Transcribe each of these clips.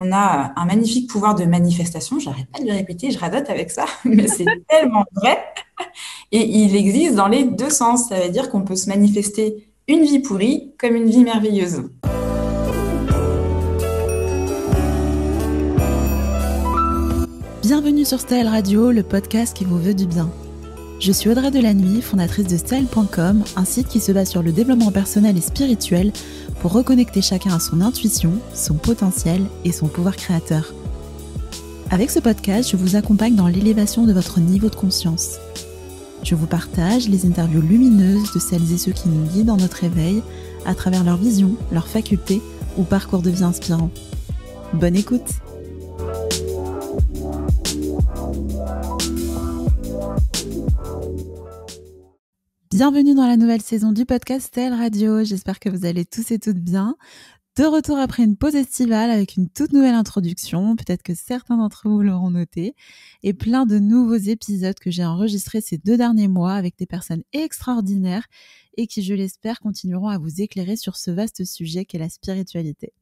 On a un magnifique pouvoir de manifestation, j'arrête pas de le répéter, je radote avec ça, mais c'est tellement vrai. Et il existe dans les deux sens. Ça veut dire qu'on peut se manifester une vie pourrie comme une vie merveilleuse. Bienvenue sur Style Radio, le podcast qui vous veut du bien. Je suis Audrey Delannuy, fondatrice de Style.com, un site qui se base sur le développement personnel et spirituel pour reconnecter chacun à son intuition, son potentiel et son pouvoir créateur. Avec ce podcast, je vous accompagne dans l'élévation de votre niveau de conscience. Je vous partage les interviews lumineuses de celles et ceux qui nous guident dans notre éveil à travers leur vision, leurs facultés ou parcours de vie inspirant. Bonne écoute Bienvenue dans la nouvelle saison du podcast Tel Radio. J'espère que vous allez tous et toutes bien. De retour après une pause estivale avec une toute nouvelle introduction, peut-être que certains d'entre vous l'auront noté, et plein de nouveaux épisodes que j'ai enregistrés ces deux derniers mois avec des personnes extraordinaires et qui, je l'espère, continueront à vous éclairer sur ce vaste sujet qu'est la spiritualité.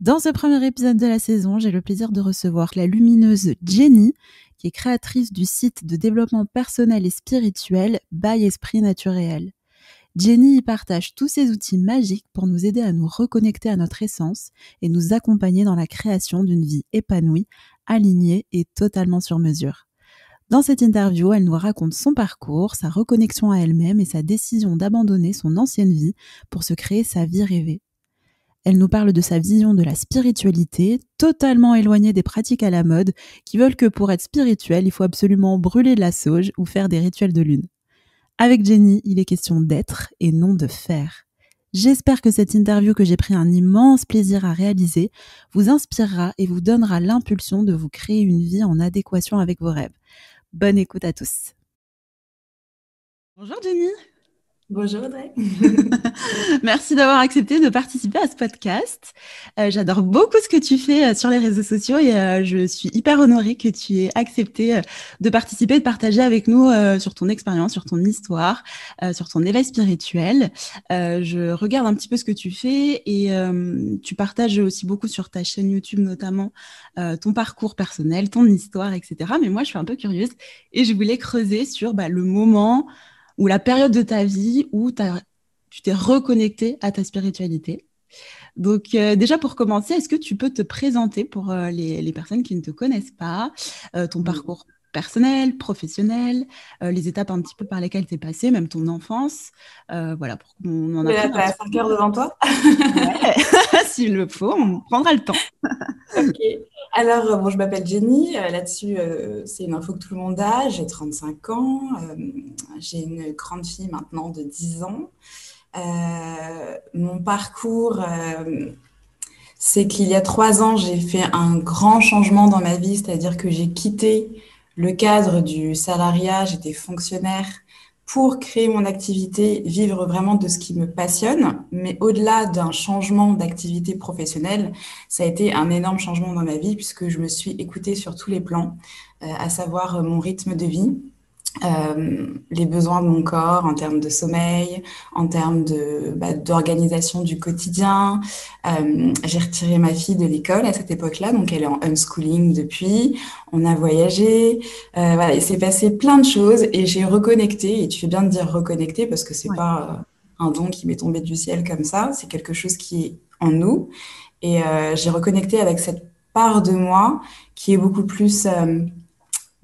Dans ce premier épisode de la saison, j'ai le plaisir de recevoir la lumineuse Jenny, qui est créatrice du site de développement personnel et spirituel By Esprit Naturel. Jenny y partage tous ses outils magiques pour nous aider à nous reconnecter à notre essence et nous accompagner dans la création d'une vie épanouie, alignée et totalement sur mesure. Dans cette interview, elle nous raconte son parcours, sa reconnexion à elle-même et sa décision d'abandonner son ancienne vie pour se créer sa vie rêvée. Elle nous parle de sa vision de la spiritualité, totalement éloignée des pratiques à la mode, qui veulent que pour être spirituel, il faut absolument brûler de la sauge ou faire des rituels de lune. Avec Jenny, il est question d'être et non de faire. J'espère que cette interview que j'ai pris un immense plaisir à réaliser vous inspirera et vous donnera l'impulsion de vous créer une vie en adéquation avec vos rêves. Bonne écoute à tous. Bonjour Jenny. Bonjour Audrey. Merci d'avoir accepté de participer à ce podcast. Euh, j'adore beaucoup ce que tu fais euh, sur les réseaux sociaux et euh, je suis hyper honorée que tu aies accepté de participer, de partager avec nous sur ton expérience, sur ton histoire, sur ton éveil spirituel. je regarde un petit peu ce que tu fais et tu partages aussi beaucoup sur ta chaîne YouTube notamment ton parcours personnel, ton histoire, etc. Mais moi, je suis un peu curieuse et je voulais creuser sur bah, le moment ou la période de ta vie où tu t'es reconnecté à ta spiritualité. Donc euh, déjà pour commencer, est-ce que tu peux te présenter pour euh, les, personnes qui ne te connaissent pas, euh, ton parcours? Personnel, professionnel, les étapes un petit peu par lesquelles tu es passé, même ton enfance, voilà, pour qu'on en apprenne. Tu as 5 heures devant toi? S'il le faut, on prendra le temps. ok. Alors, euh, bon, je m'appelle Jenny. Euh, là-dessus, euh, c'est une info que tout le monde a. J'ai 35 ans. j'ai une grande fille maintenant de 10 ans. mon parcours, c'est qu'il y a trois ans, j'ai fait un grand changement dans ma vie, c'est-à-dire que j'ai quitté le cadre du salariat, j'étais fonctionnaire pour créer mon activité, vivre vraiment de ce qui me passionne. Mais au-delà d'un changement d'activité professionnelle, ça a été un énorme changement dans ma vie puisque je me suis écoutée sur tous les plans, euh, à savoir mon rythme de vie, euh, les besoins de mon corps en termes de sommeil, en termes de bah, d'organisation du quotidien. Euh, j'ai retiré ma fille de l'école à cette époque-là, donc elle est en unschooling depuis. On a voyagé, euh, voilà, il s'est passé plein de choses et j'ai reconnecté. Et tu fais bien de dire reconnecter parce que c'est pas un don qui m'est tombé du ciel comme ça. C'est quelque chose qui est en nous. Et j'ai reconnecté avec cette part de moi qui est beaucoup plus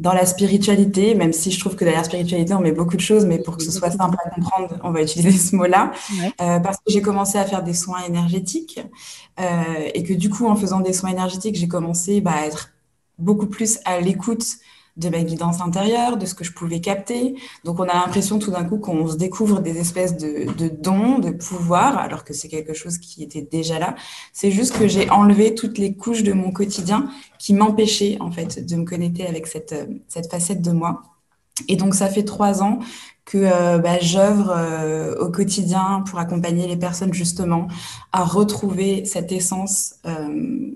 dans la spiritualité, même si je trouve que derrière spiritualité, on met beaucoup de choses, mais pour que ce soit simple à comprendre, on va utiliser ce mot-là. Euh, parce que j'ai commencé à faire des soins énergétiques euh, et que du coup, en faisant des soins énergétiques, j'ai commencé bah, à être beaucoup plus à l'écoute de ma guidance intérieure, de ce que je pouvais capter. Donc on a l'impression tout d'un coup qu'on se découvre des espèces de, dons, de pouvoirs, alors que c'est quelque chose qui était déjà là. C'est juste que j'ai enlevé toutes les couches de mon quotidien qui m'empêchaient en fait de me connecter avec cette, cette facette de moi. Et donc ça fait trois ans que euh, bah, j'œuvre euh, au quotidien pour accompagner les personnes justement à retrouver cette essence. Euh,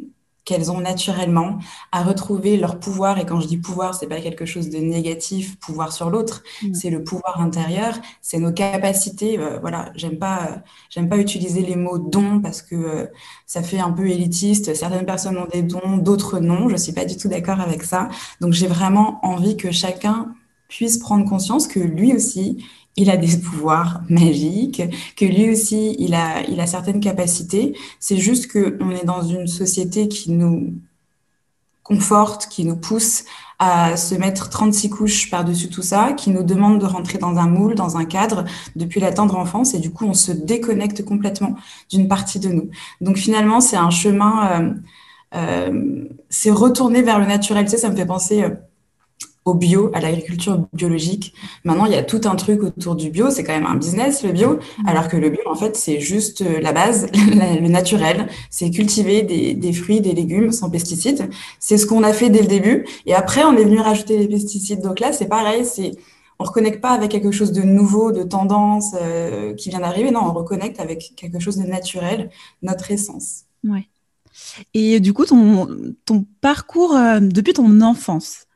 qu'elles ont naturellement à retrouver leur pouvoir. Et quand je dis pouvoir, c'est pas quelque chose de négatif, pouvoir sur l'autre. Mm. C'est le pouvoir intérieur, c'est nos capacités. Euh, voilà, j'aime pas, j'aime pas utiliser les mots don parce que euh, ça fait un peu élitiste. Certaines personnes ont des dons, d'autres non. Je suis pas du tout d'accord avec ça. Donc j'ai vraiment envie que chacun puisse prendre conscience que lui aussi, il a des pouvoirs magiques, que lui aussi, il a, il a certaines capacités. C'est juste qu'on est dans une société qui nous conforte, qui nous pousse à se mettre 36 couches par-dessus tout ça, qui nous demande de rentrer dans un moule, dans un cadre depuis la tendre enfance, et du coup, on se déconnecte complètement d'une partie de nous. Donc finalement, c'est un chemin, euh, euh, c'est retourner vers le naturel. Tu sais, ça me fait penser... Euh, au bio, à l'agriculture biologique. Maintenant, il y a tout un truc autour du bio. C'est quand même un business, le bio. Mm. Alors que le bio, en fait, c'est juste euh, la base, le naturel. C'est cultiver des, des, fruits, des légumes sans pesticides. C'est ce qu'on a fait dès le début. Et après, on est venu rajouter les pesticides. Donc là, c'est pareil. C'est on reconnecte pas avec quelque chose de nouveau, de tendance euh, qui vient d'arriver. Non, on reconnecte avec quelque chose de naturel, notre essence. Ouais. Et du coup, ton, ton parcours euh, depuis ton enfance,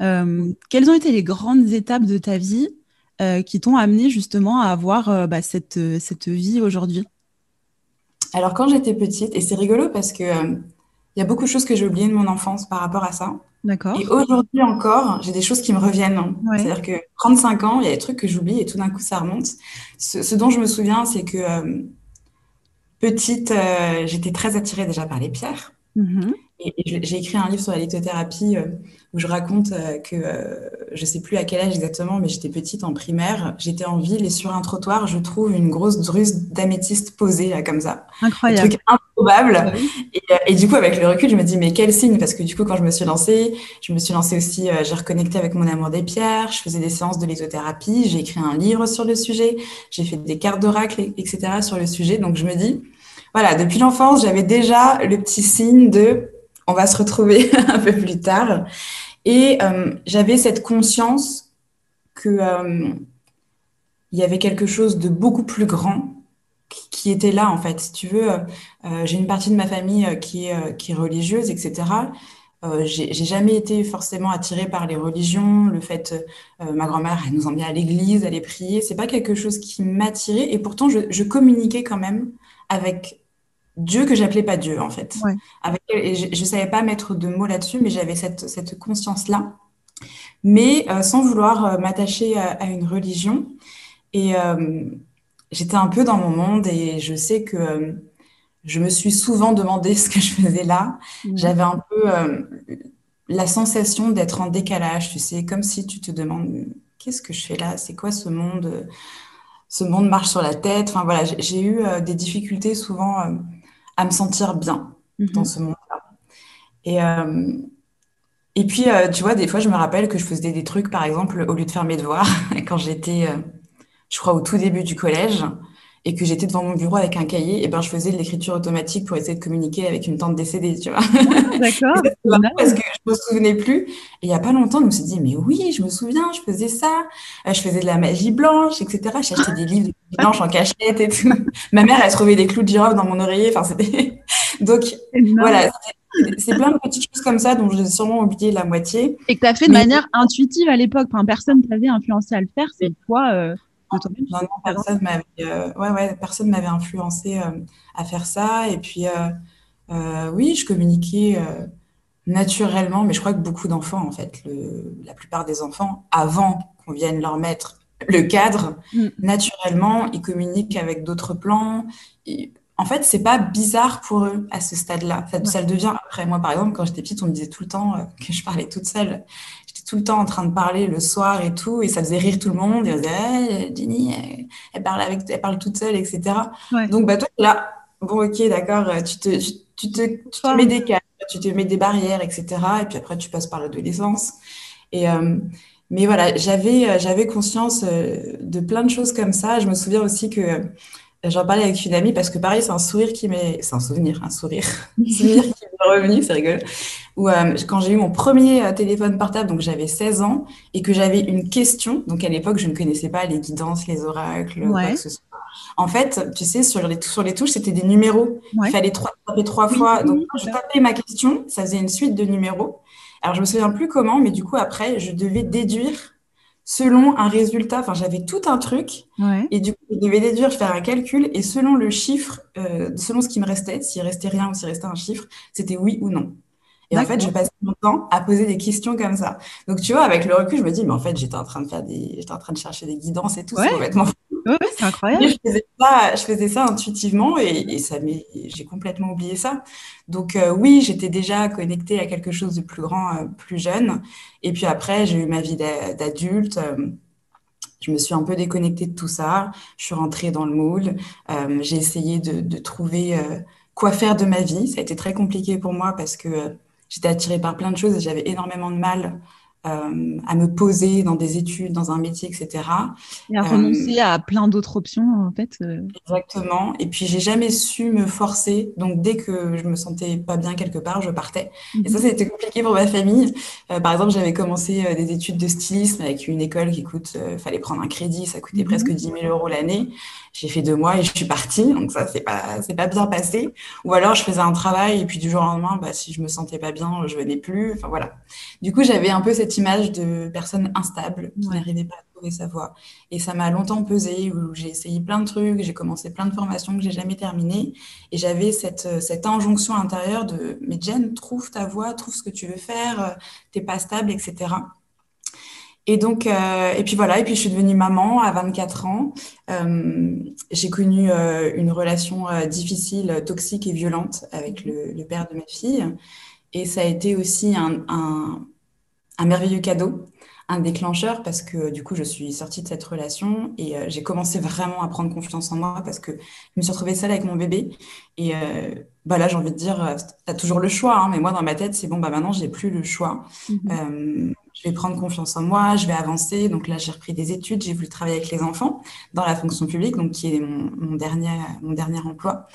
euh, quelles ont été les grandes étapes de ta vie euh, qui t'ont amené justement à avoir euh, bah, cette, cette vie aujourd'hui? Alors quand j'étais petite, et c'est rigolo parce que il y a beaucoup de choses que j'ai oubliées de mon enfance par rapport à ça. D'accord. Et aujourd'hui encore, j'ai des choses qui me reviennent. C'est-à-dire que 35 ans, il y a des trucs que j'oublie et tout d'un coup ça remonte. Ce, dont je me souviens, c'est que petite, j'étais très attirée déjà par les pierres. Et j'ai écrit un livre sur la lithothérapie euh, où je raconte euh, que euh, je sais plus à quel âge exactement, mais j'étais petite en primaire. J'étais en ville et sur un trottoir, je trouve une grosse druse d'améthyste posée là comme ça. Incroyable. Un truc improbable. Et, et, du coup, avec le recul, je me dis mais quel signe? Parce que du coup, quand je me suis lancée, je me suis lancée aussi. j'ai reconnecté avec mon amour des pierres. Je faisais des séances de lithothérapie. J'ai écrit un livre sur le sujet. J'ai fait des cartes d'oracle, etc. sur le sujet. Donc je me dis voilà, depuis l'enfance, j'avais déjà le petit signe de on va se retrouver un peu plus tard. Et euh, j'avais cette conscience que euh, il y avait quelque chose de beaucoup plus grand qui était là en fait. Si tu veux, euh, j'ai une partie de ma famille qui est qui est religieuse, etc. j'ai jamais été forcément attirée par les religions, le fait, ma grand-mère, elle nous emmenait à l'église, aller prier, c'est pas quelque chose qui m'attirait, et pourtant je, communiquais quand même avec Dieu que j'appelais pas Dieu en fait. Avec, et je, ne savais pas mettre de mots là-dessus, mais j'avais cette, cette conscience-là. Mais euh, sans vouloir euh, m'attacher à, une religion. Et euh, j'étais un peu dans mon monde et je sais que je me suis souvent demandé ce que je faisais là. J'avais un peu la sensation d'être en décalage, tu sais, comme si tu te demandes qu'est-ce que je fais là, c'est quoi ce monde? Ce monde marche sur la tête. Enfin voilà, j'ai eu des difficultés souvent à me sentir bien dans mhm. ce monde-là. Et, euh, et puis, euh, tu vois, des fois, je me rappelle que je faisais des trucs, par exemple, au lieu de faire mes devoirs, quand j'étais, euh, je crois, au tout début du collège, et que j'étais devant mon bureau avec un cahier, et ben je faisais de l'écriture automatique pour essayer de communiquer avec une tante décédée, tu vois. D'accord. parce que je me souvenais plus. Et il y a pas longtemps, je me suis dit, mais oui, je me souviens, je faisais ça. Euh, je faisais de la magie blanche, etc. J'achetais des livres de magie blanche en cachette et tout. Ma mère, elle trouvait des clous de girofle dans mon oreiller. Enfin, c'était. Donc, voilà. C'est plein de petites choses comme ça dont j'ai sûrement oublié la moitié. Et que tu as fait de manière intuitive à l'époque. Enfin, personne t'avait influencé à le faire. C'est toi. Euh non, non, personne m'avait, euh, ouais, ouais, personne m'avait influencé euh, à faire ça. Et puis, euh, oui, je communiquais naturellement, mais je crois que beaucoup d'enfants, en fait, le, la plupart des enfants, avant qu'on vienne leur mettre le cadre, mm. naturellement, ils communiquent avec d'autres plans. en fait, c'est pas bizarre pour eux à ce stade-là. Ça, ça, le devient après. Moi, par exemple, quand j'étais petite, on me disait tout le temps que je parlais toute seule tout le temps en train de parler le soir et tout, et ça faisait rire tout le monde. Et on disait, Jenny, elle, parle avec, elle parle toute seule, etc. Donc, bah, toi, là, bon, ok, d'accord, tu te, tu, te, tu te mets des cadres, tu te mets des barrières, etc. Et puis après, tu passes par l'adolescence. Et, euh, mais voilà, j'avais, j'avais conscience euh, de plein de choses comme ça. Je me souviens aussi que J'en parlais avec une amie parce que pareil, c'est un sourire qui m'est, c'est un souvenir, un sourire, un souvenir qui m'est revenu, c'est rigolo. Où euh, quand j'ai eu mon premier euh, téléphone portable, donc j'avais 16 ans, et que j'avais une question. Donc à l'époque, je ne connaissais pas les guidances, les oracles, quoi que ce soit. En fait, tu sais, sur les, sur les touches, c'était des numéros. Il fallait trois, taper trois fois. Donc, quand je tapais ma question, ça faisait une suite de numéros. Alors, je me souviens plus comment, mais du coup, après, je devais déduire selon un résultat. Enfin, j'avais tout un truc. Et du coup, je devais déduire, faire un calcul. Et selon le chiffre, euh, selon ce qui me restait, s'il restait rien ou s'il restait un chiffre, c'était oui ou non. Et en fait, je passais mon temps à poser des questions comme ça. Donc, tu vois, avec le recul, je me dis, mais en fait, j'étais en train de faire des, j'étais en train de chercher des guidances et tout, c'est complètement Ouais, c'est incroyable. je faisais ça, intuitivement et, et ça j'ai complètement oublié ça. Donc, euh, oui, j'étais déjà connectée à quelque chose de plus grand, euh, plus jeune. Et puis après, j'ai eu ma vie d'adulte. Euh, je me suis un peu déconnectée de tout ça. Je suis rentrée dans le moule. j'ai essayé de, de trouver quoi faire de ma vie. Ça a été très compliqué pour moi parce que j'étais attirée par plein de choses et j'avais énormément de mal euh, à me poser dans des études, dans un métier, etc. Et à renoncer à plein d'autres options, en fait. Euh. Exactement. Et puis, j'ai jamais su me forcer. Donc, dès que je me sentais pas bien quelque part, je partais. Et ça, c'était mhm. compliqué pour ma famille. Euh, par exemple, j'avais commencé des études de stylisme avec une école qui coûte, fallait prendre un crédit, ça coûtait mhm. presque 10 000 euros l'année. J'ai fait deux mois et je suis partie, donc ça c'est pas c'est pas bien passé. Ou alors je faisais un travail et puis du jour au lendemain, bah, si je me sentais pas bien, je venais plus. Enfin voilà. Du coup j'avais un peu cette image de personne instable qui n'arrivait pas à trouver sa voie. Et ça m'a longtemps pesé. Où j'ai essayé plein de trucs, j'ai commencé plein de formations que j'ai jamais terminées et j'avais cette cette injonction intérieure de mais Jen trouve ta voie, trouve ce que tu veux faire, t'es pas stable, etc. Et donc, euh, et puis voilà, et puis je suis devenue maman à 24 ans. Euh, j'ai connu euh, une relation difficile, toxique et violente avec le, père de ma fille. Et ça a été aussi un, un, merveilleux cadeau, un déclencheur, parce que du coup, je suis sortie de cette relation et j'ai commencé vraiment à prendre confiance en moi parce que je me suis retrouvée seule avec mon bébé. Et bah là, j'ai envie de dire, tu as toujours le choix, hein, mais moi, dans ma tête, c'est bon, bah maintenant, j'ai plus le choix. Mmh je vais prendre confiance en moi, je vais avancer. Donc là, j'ai repris des études, j'ai voulu travailler avec les enfants dans la fonction publique, donc qui est mon, dernier, mon dernier emploi.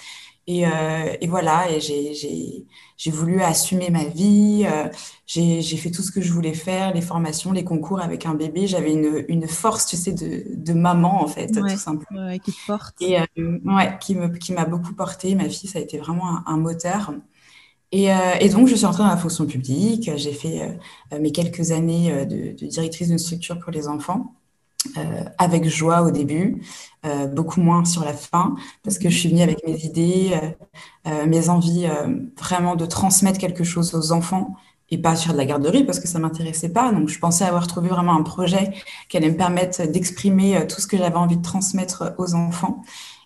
Et, euh, et voilà, et j'ai voulu assumer ma vie. Euh, j'ai fait tout ce que je voulais faire, les formations, les concours avec un bébé. J'avais une, une, force, tu sais, de, de maman, en fait, tout simplement. Ouais, qui te porte. Et euh, ouais, qui m'a qui beaucoup porté. Ma fille, ça a été vraiment un moteur. Euh, et, donc, je suis entrée dans la fonction publique. J'ai fait euh, mes quelques années euh, de, directrice d'une structure pour les enfants. avec joie au début, beaucoup moins sur la fin, parce que je suis venue avec mes idées, mes envies vraiment de transmettre quelque chose aux enfants et pas sur de la garderie parce que ça m'intéressait pas. Donc, je pensais avoir trouvé vraiment un projet qui allait me permettre d'exprimer tout ce que j'avais envie de transmettre aux enfants.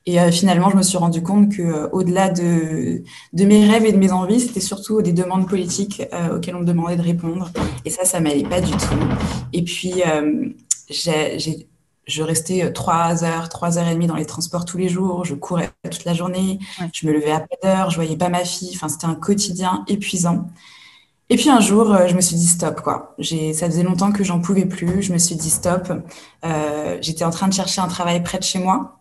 Et euh, finalement, je me suis rendu compte que euh, au-delà de, de mes rêves et de mes envies, c'était surtout des demandes politiques euh, auxquelles on me demandait de répondre. Et ça, ça m'allait pas du tout. Et puis, je restais trois heures, trois heures et demie dans les transports tous les jours. Je courais toute la journée. Je me levais à pas d'heure. Je voyais pas ma fille. Enfin, c'était un quotidien épuisant. Et puis un jour, je me suis dit stop quoi. Ça faisait longtemps que j'en pouvais plus. Je me suis dit stop. J'étais en train de chercher un travail près de chez moi.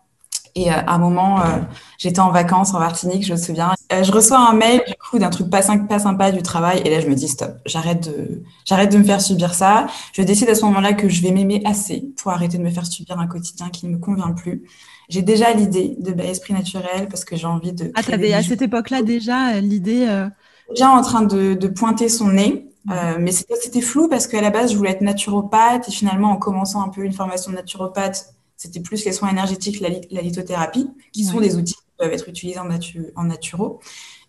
Et euh, à un moment, euh, j'étais en vacances en Martinique, je me souviens. Euh, je reçois un mail du coup d'un truc pas, pas sympa du travail et là je me dis stop, j'arrête de, j'arrête de me faire subir ça. Je décide à ce moment-là que je vais m'aimer assez pour arrêter de me faire subir un quotidien qui ne me convient plus. J'ai déjà l'idée de esprit naturel parce que j'ai envie de. Ah, t'avais à cette époque-là déjà l'idée. Déjà en train de, de pointer son nez. Euh, mais c'était flou parce qu'à la base, je voulais être naturopathe et finalement, en commençant un peu une formation de naturopathe, c'était plus les soins énergétiques, la, lithothérapie, qui sont des outils qui peuvent être utilisés en, natu en naturo.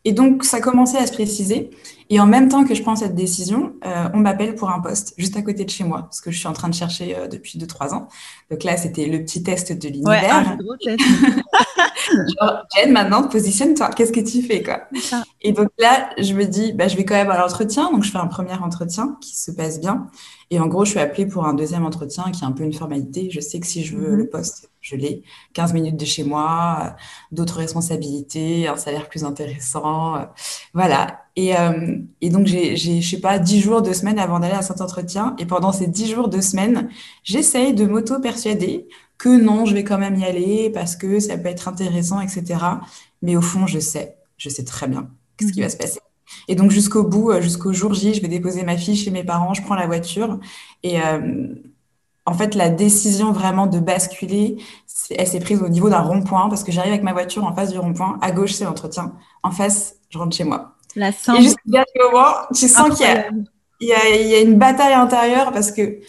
Et donc, ça commençait à se préciser. Et en même temps que je prends cette décision, euh, on m'appelle pour un poste juste à côté de chez moi, ce que je suis en train de chercher euh, depuis 2-3 ans. Donc là, c'était le petit test de l'univers. Ouais, Genre, Jen, maintenant, positionne-toi. Qu'est-ce que tu fais, quoi? Et donc là, je me dis, bah, je vais quand même à l'entretien. Donc, je fais un premier entretien qui se passe bien. Et en gros, je suis appelée pour un deuxième entretien qui est un peu une formalité. Je sais que si je veux mhm. le poste, je l'ai. 15 minutes de chez moi, d'autres responsabilités, un salaire plus intéressant. Euh, voilà. Et, euh, et donc, j'ai, je sais pas, 10 jours, 2 semaines avant d'aller à cet entretien. Et pendant ces 10 jours, 2 semaines, j'essaye de m'auto-persuader que non, je vais quand même y aller parce que ça peut être intéressant, etc. Mais au fond, je sais, je sais très bien ce qui va mhm. se passer. Et donc jusqu'au bout, euh, jusqu'au jour J, je vais déposer ma fille chez mes parents, je prends la voiture et euh, en fait, la décision vraiment de basculer, elle s'est prise au niveau d'un rond-point parce que j'arrive avec ma voiture en face du rond-point. À gauche, c'est l'entretien. En face, je rentre chez moi. La Et juste au moment, tu sens qu'il y a, y, y une bataille intérieure parce que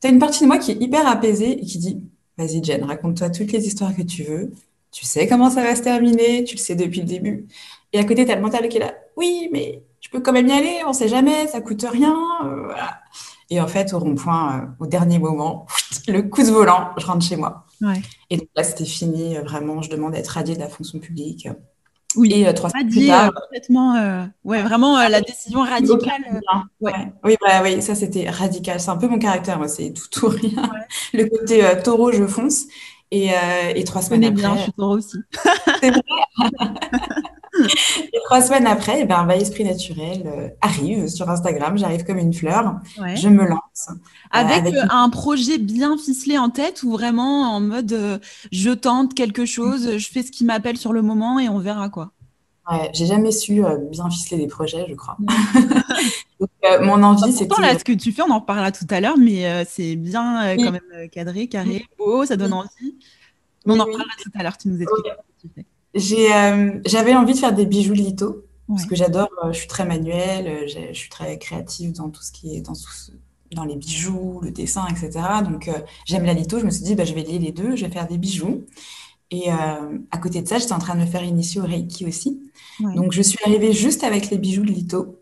tu as une partie de moi qui est hyper apaisée et qui dit Vas-y, Jen, raconte-toi toutes les histoires que tu veux. Tu sais comment ça va se terminer, tu le sais depuis le début. Et à côté, tu as le mental qui est là Oui, mais je peux quand même y aller, on sait jamais, ça coûte rien. Euh, voilà. Et en fait, au rond-point, euh, au dernier moment, le coup de volant, je rentre chez moi. Ouais. Et donc là, c'était fini. euh, Vraiment, je demande à être radiée de la fonction publique. Oui. Et euh, trois euh, complètement. ouais, vraiment la décision radicale. ouais. Ouais. Oui, bah, oui, ça c'était radical. C'est un peu mon caractère, moi, c'est tout ou rien. Le côté taureau, je fonce. Et, et trois semaines connais bien, je après, suis taureau aussi. c'est vrai. Et trois semaines après, eh ben, bah, Esprit Naturel euh, arrive sur Instagram. J'arrive comme une fleur. Ouais. Je me lance. euh, Avec, avec euh, une- un projet bien ficelé en tête ou vraiment en mode je tente quelque chose, je fais ce qui m'appelle sur le moment et on verra quoi. Ouais, j'ai jamais su euh, bien ficeler des projets, je crois. Donc, euh, mon envie, c'était. Pourtant, là, ce que tu fais, on en reparlera tout à l'heure, mais euh, c'est bien Oui. quand même cadré, carré, beau, ça donne envie. Mais on en reparlera tout à l'heure, tu nous expliques ce euh, j'avais envie de faire des bijoux litho parce Ouais. que j'adore. euh, je suis très manuelle, euh, je suis très créative dans tout ce qui est dans, ce- dans les bijoux, le dessin, etc. Donc j'aime la litho. Je me suis dit, bah, je vais lier les deux, je vais faire des bijoux. Et euh, à côté de ça, j'étais en train de me faire initier au Reiki aussi. Ouais. Donc je suis arrivée juste avec les bijoux de litho.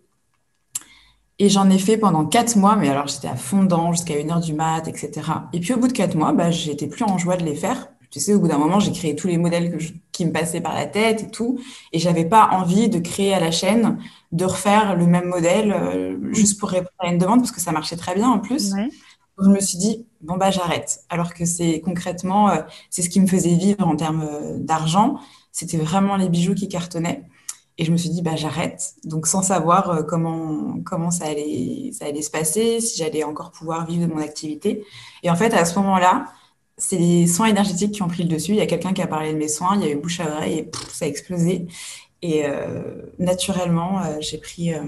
Et j'en ai fait pendant quatre mois, mais alors j'étais à fond dedans jusqu'à une heure du mat, etc. Et puis au bout de quatre mois, bah, j'étais plus en joie de les faire. Tu sais, au bout d'un moment, j'ai créé tous les modèles que je- qui me passaient par la tête et tout. Et j'avais pas envie de créer à la chaîne, de refaire le même modèle euh, juste pour répondre à une demande, parce que ça marchait très bien en plus. Ouais. Donc, je me suis dit, bon, bah, j'arrête. Alors que c'est concrètement, euh, c'est ce qui me faisait vivre en termes euh, d'argent. C'était vraiment les bijoux qui cartonnaient. Et je me suis dit, bah, j'arrête. Donc, sans savoir comment, comment ça allait, ça allait se passer, si j'allais encore pouvoir vivre de mon activité. Et en fait, à ce moment-là, c'est les soins énergétiques qui ont pris le dessus. Il y a quelqu'un qui a parlé de mes soins, il y a eu bouche à oreille et pff, ça a explosé. Et euh, naturellement, euh, j'ai pris, euh,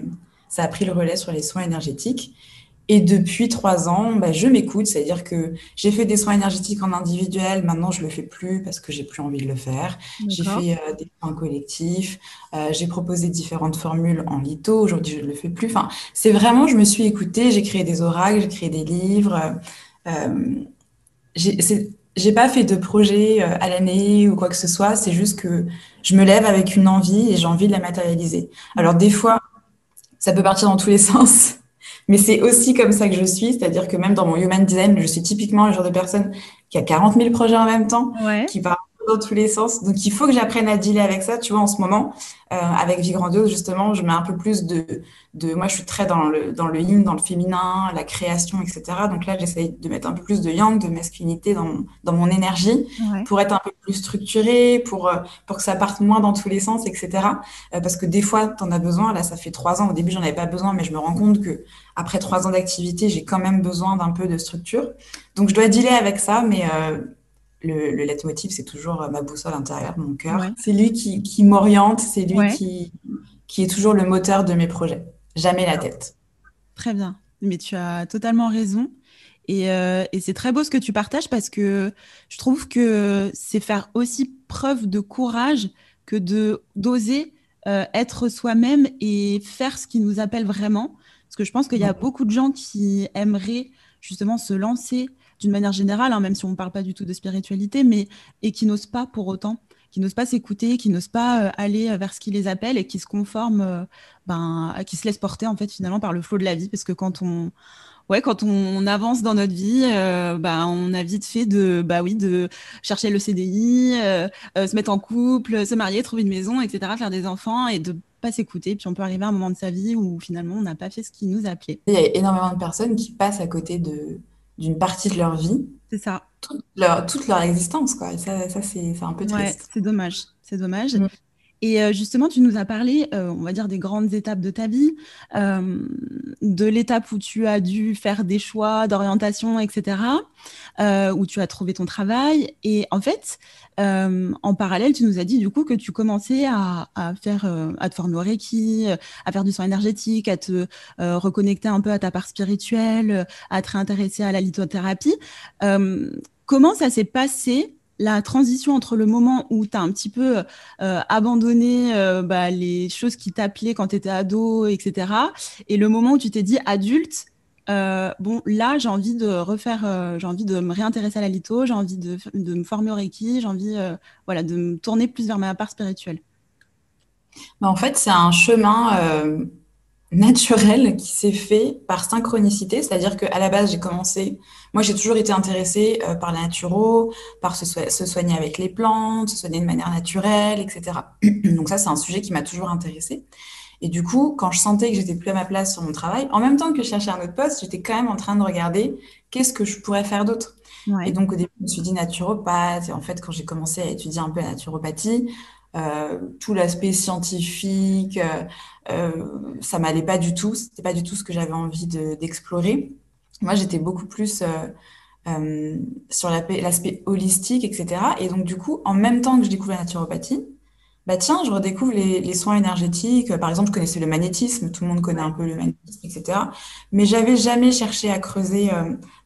ça a pris le relais sur les soins énergétiques. Et depuis trois ans, bah, je m'écoute, c'est-à-dire que j'ai fait des soins énergétiques en individuel, maintenant je le fais plus parce que j'ai plus envie de le faire. J'ai fait euh, des soins collectifs, euh, j'ai proposé différentes formules en litho, aujourd'hui je ne le fais plus. Enfin, c'est vraiment, je me suis écoutée, j'ai créé des oracles, j'ai créé des livres. Euh, j'ai pas fait de projet euh, à l'année ou quoi que ce soit, c'est juste que je me lève avec une envie et j'ai envie de la matérialiser. Alors des fois, ça peut partir dans tous les sens, mais c'est aussi comme ça que je suis, c'est-à-dire que même dans mon human design, je suis typiquement le genre de personne qui a 40 000 projets en même temps, Ouais. qui part dans tous les sens. Donc il faut que j'apprenne à dealer avec ça. Tu vois, en ce moment, euh, avec Vie Grandiose, justement, je mets un peu plus de, de... Moi, je suis très dans le, dans le yin, dans le féminin, la création, etc. Donc là, j'essaye de mettre un peu plus de yang, de masculinité dans mon, dans mon énergie Ouais. pour être un peu plus structuré, pour, euh, pour que ça parte moins dans tous les sens, etc. Euh, parce que des fois, tu en as besoin. Là, ça fait trois ans. Au début, j'en avais pas besoin, mais je me rends compte que après trois ans d'activité, j'ai quand même besoin d'un peu de structure. Donc, je dois dealer avec ça, mais euh, le, le leitmotiv, c'est toujours euh, ma boussole intérieure, mon cœur. Ouais. C'est lui qui, qui m'oriente, c'est lui Ouais. qui, qui est toujours le moteur de mes projets. Jamais la tête. Très bien. Mais tu as totalement raison. Et, euh, et c'est très beau ce que tu partages parce que je trouve que c'est faire aussi preuve de courage que de d'oser euh, être soi-même et faire ce qui nous appelle vraiment. Parce que je pense qu'il y a beaucoup de gens qui aimeraient justement se lancer d'une manière générale, hein, même si on ne parle pas du tout de spiritualité, mais et qui n'osent pas pour autant, qui n'osent pas s'écouter, qui n'osent pas euh, aller vers ce qui les appelle et qui se conforment, euh, ben, qui se laissent porter en fait finalement par le flot de la vie. Parce que quand on, ouais, quand on avance dans notre vie, euh, bah, on a vite fait de, bah oui, de chercher le CDI, euh, euh, se mettre en couple, se marier, trouver une maison, etc., faire des enfants et de pas s'écouter. Puis on peut arriver à un moment de sa vie où finalement on n'a pas fait ce qui nous appelait. Il y a énormément de personnes qui passent à côté de, d'une partie de leur vie, C'est ça. toute leur, toute leur existence, quoi. Et ça, ça c'est, un peu Ouais, triste. c'est dommage. C'est dommage. Mm. Et euh, justement, tu nous as parlé, euh, on va dire, des grandes étapes de ta vie, euh, de l'étape où tu as dû faire des choix d'orientation, etc., où tu as trouvé ton travail. Et en fait, en parallèle, tu nous as dit du coup que tu commençais à, faire, à te former au Reiki, à faire du soin énergétique, à te reconnecter un peu à ta part spirituelle, à te réintéresser à la lithothérapie. comment ça s'est passé la transition entre le moment où tu as un petit peu euh, abandonné euh, bah, les choses qui t'appelaient quand tu étais ado, etc., et le moment où tu t'es dit adulte, euh, bon, là, j'ai envie de refaire, j'ai envie de me réintéresser à la litho, j'ai envie de, me former au Reiki, j'ai envie voilà, de me tourner plus vers ma part spirituelle. Bah, en fait, c'est un chemin naturel qui s'est fait par synchronicité, c'est-à-dire qu'à la base, j'ai commencé, moi j'ai toujours été intéressée euh, par la naturo, par se, soigner avec les plantes, se soigner de manière naturelle, etc. Donc ça, c'est un sujet qui m'a toujours intéressée. Et du coup, quand je sentais que j'étais plus à ma place sur mon travail, en même temps que je cherchais un autre poste, j'étais quand même en train de regarder qu'est-ce que je pourrais faire d'autre. Et donc au début, je me suis dit naturopathe. Et en fait, quand j'ai commencé à étudier un peu la naturopathie, euh, tout l'aspect scientifique, euh, euh, ça m'allait pas du tout. C'était pas du tout ce que j'avais envie d'explorer. Moi, j'étais beaucoup plus sur l'aspect holistique, etc. Et donc, du coup, en même temps que je découvre la naturopathie, bah tiens, je redécouvre les, soins énergétiques. Par exemple, je connaissais le magnétisme, tout le monde connaît un peu le magnétisme, etc. Mais j'avais jamais cherché à creuser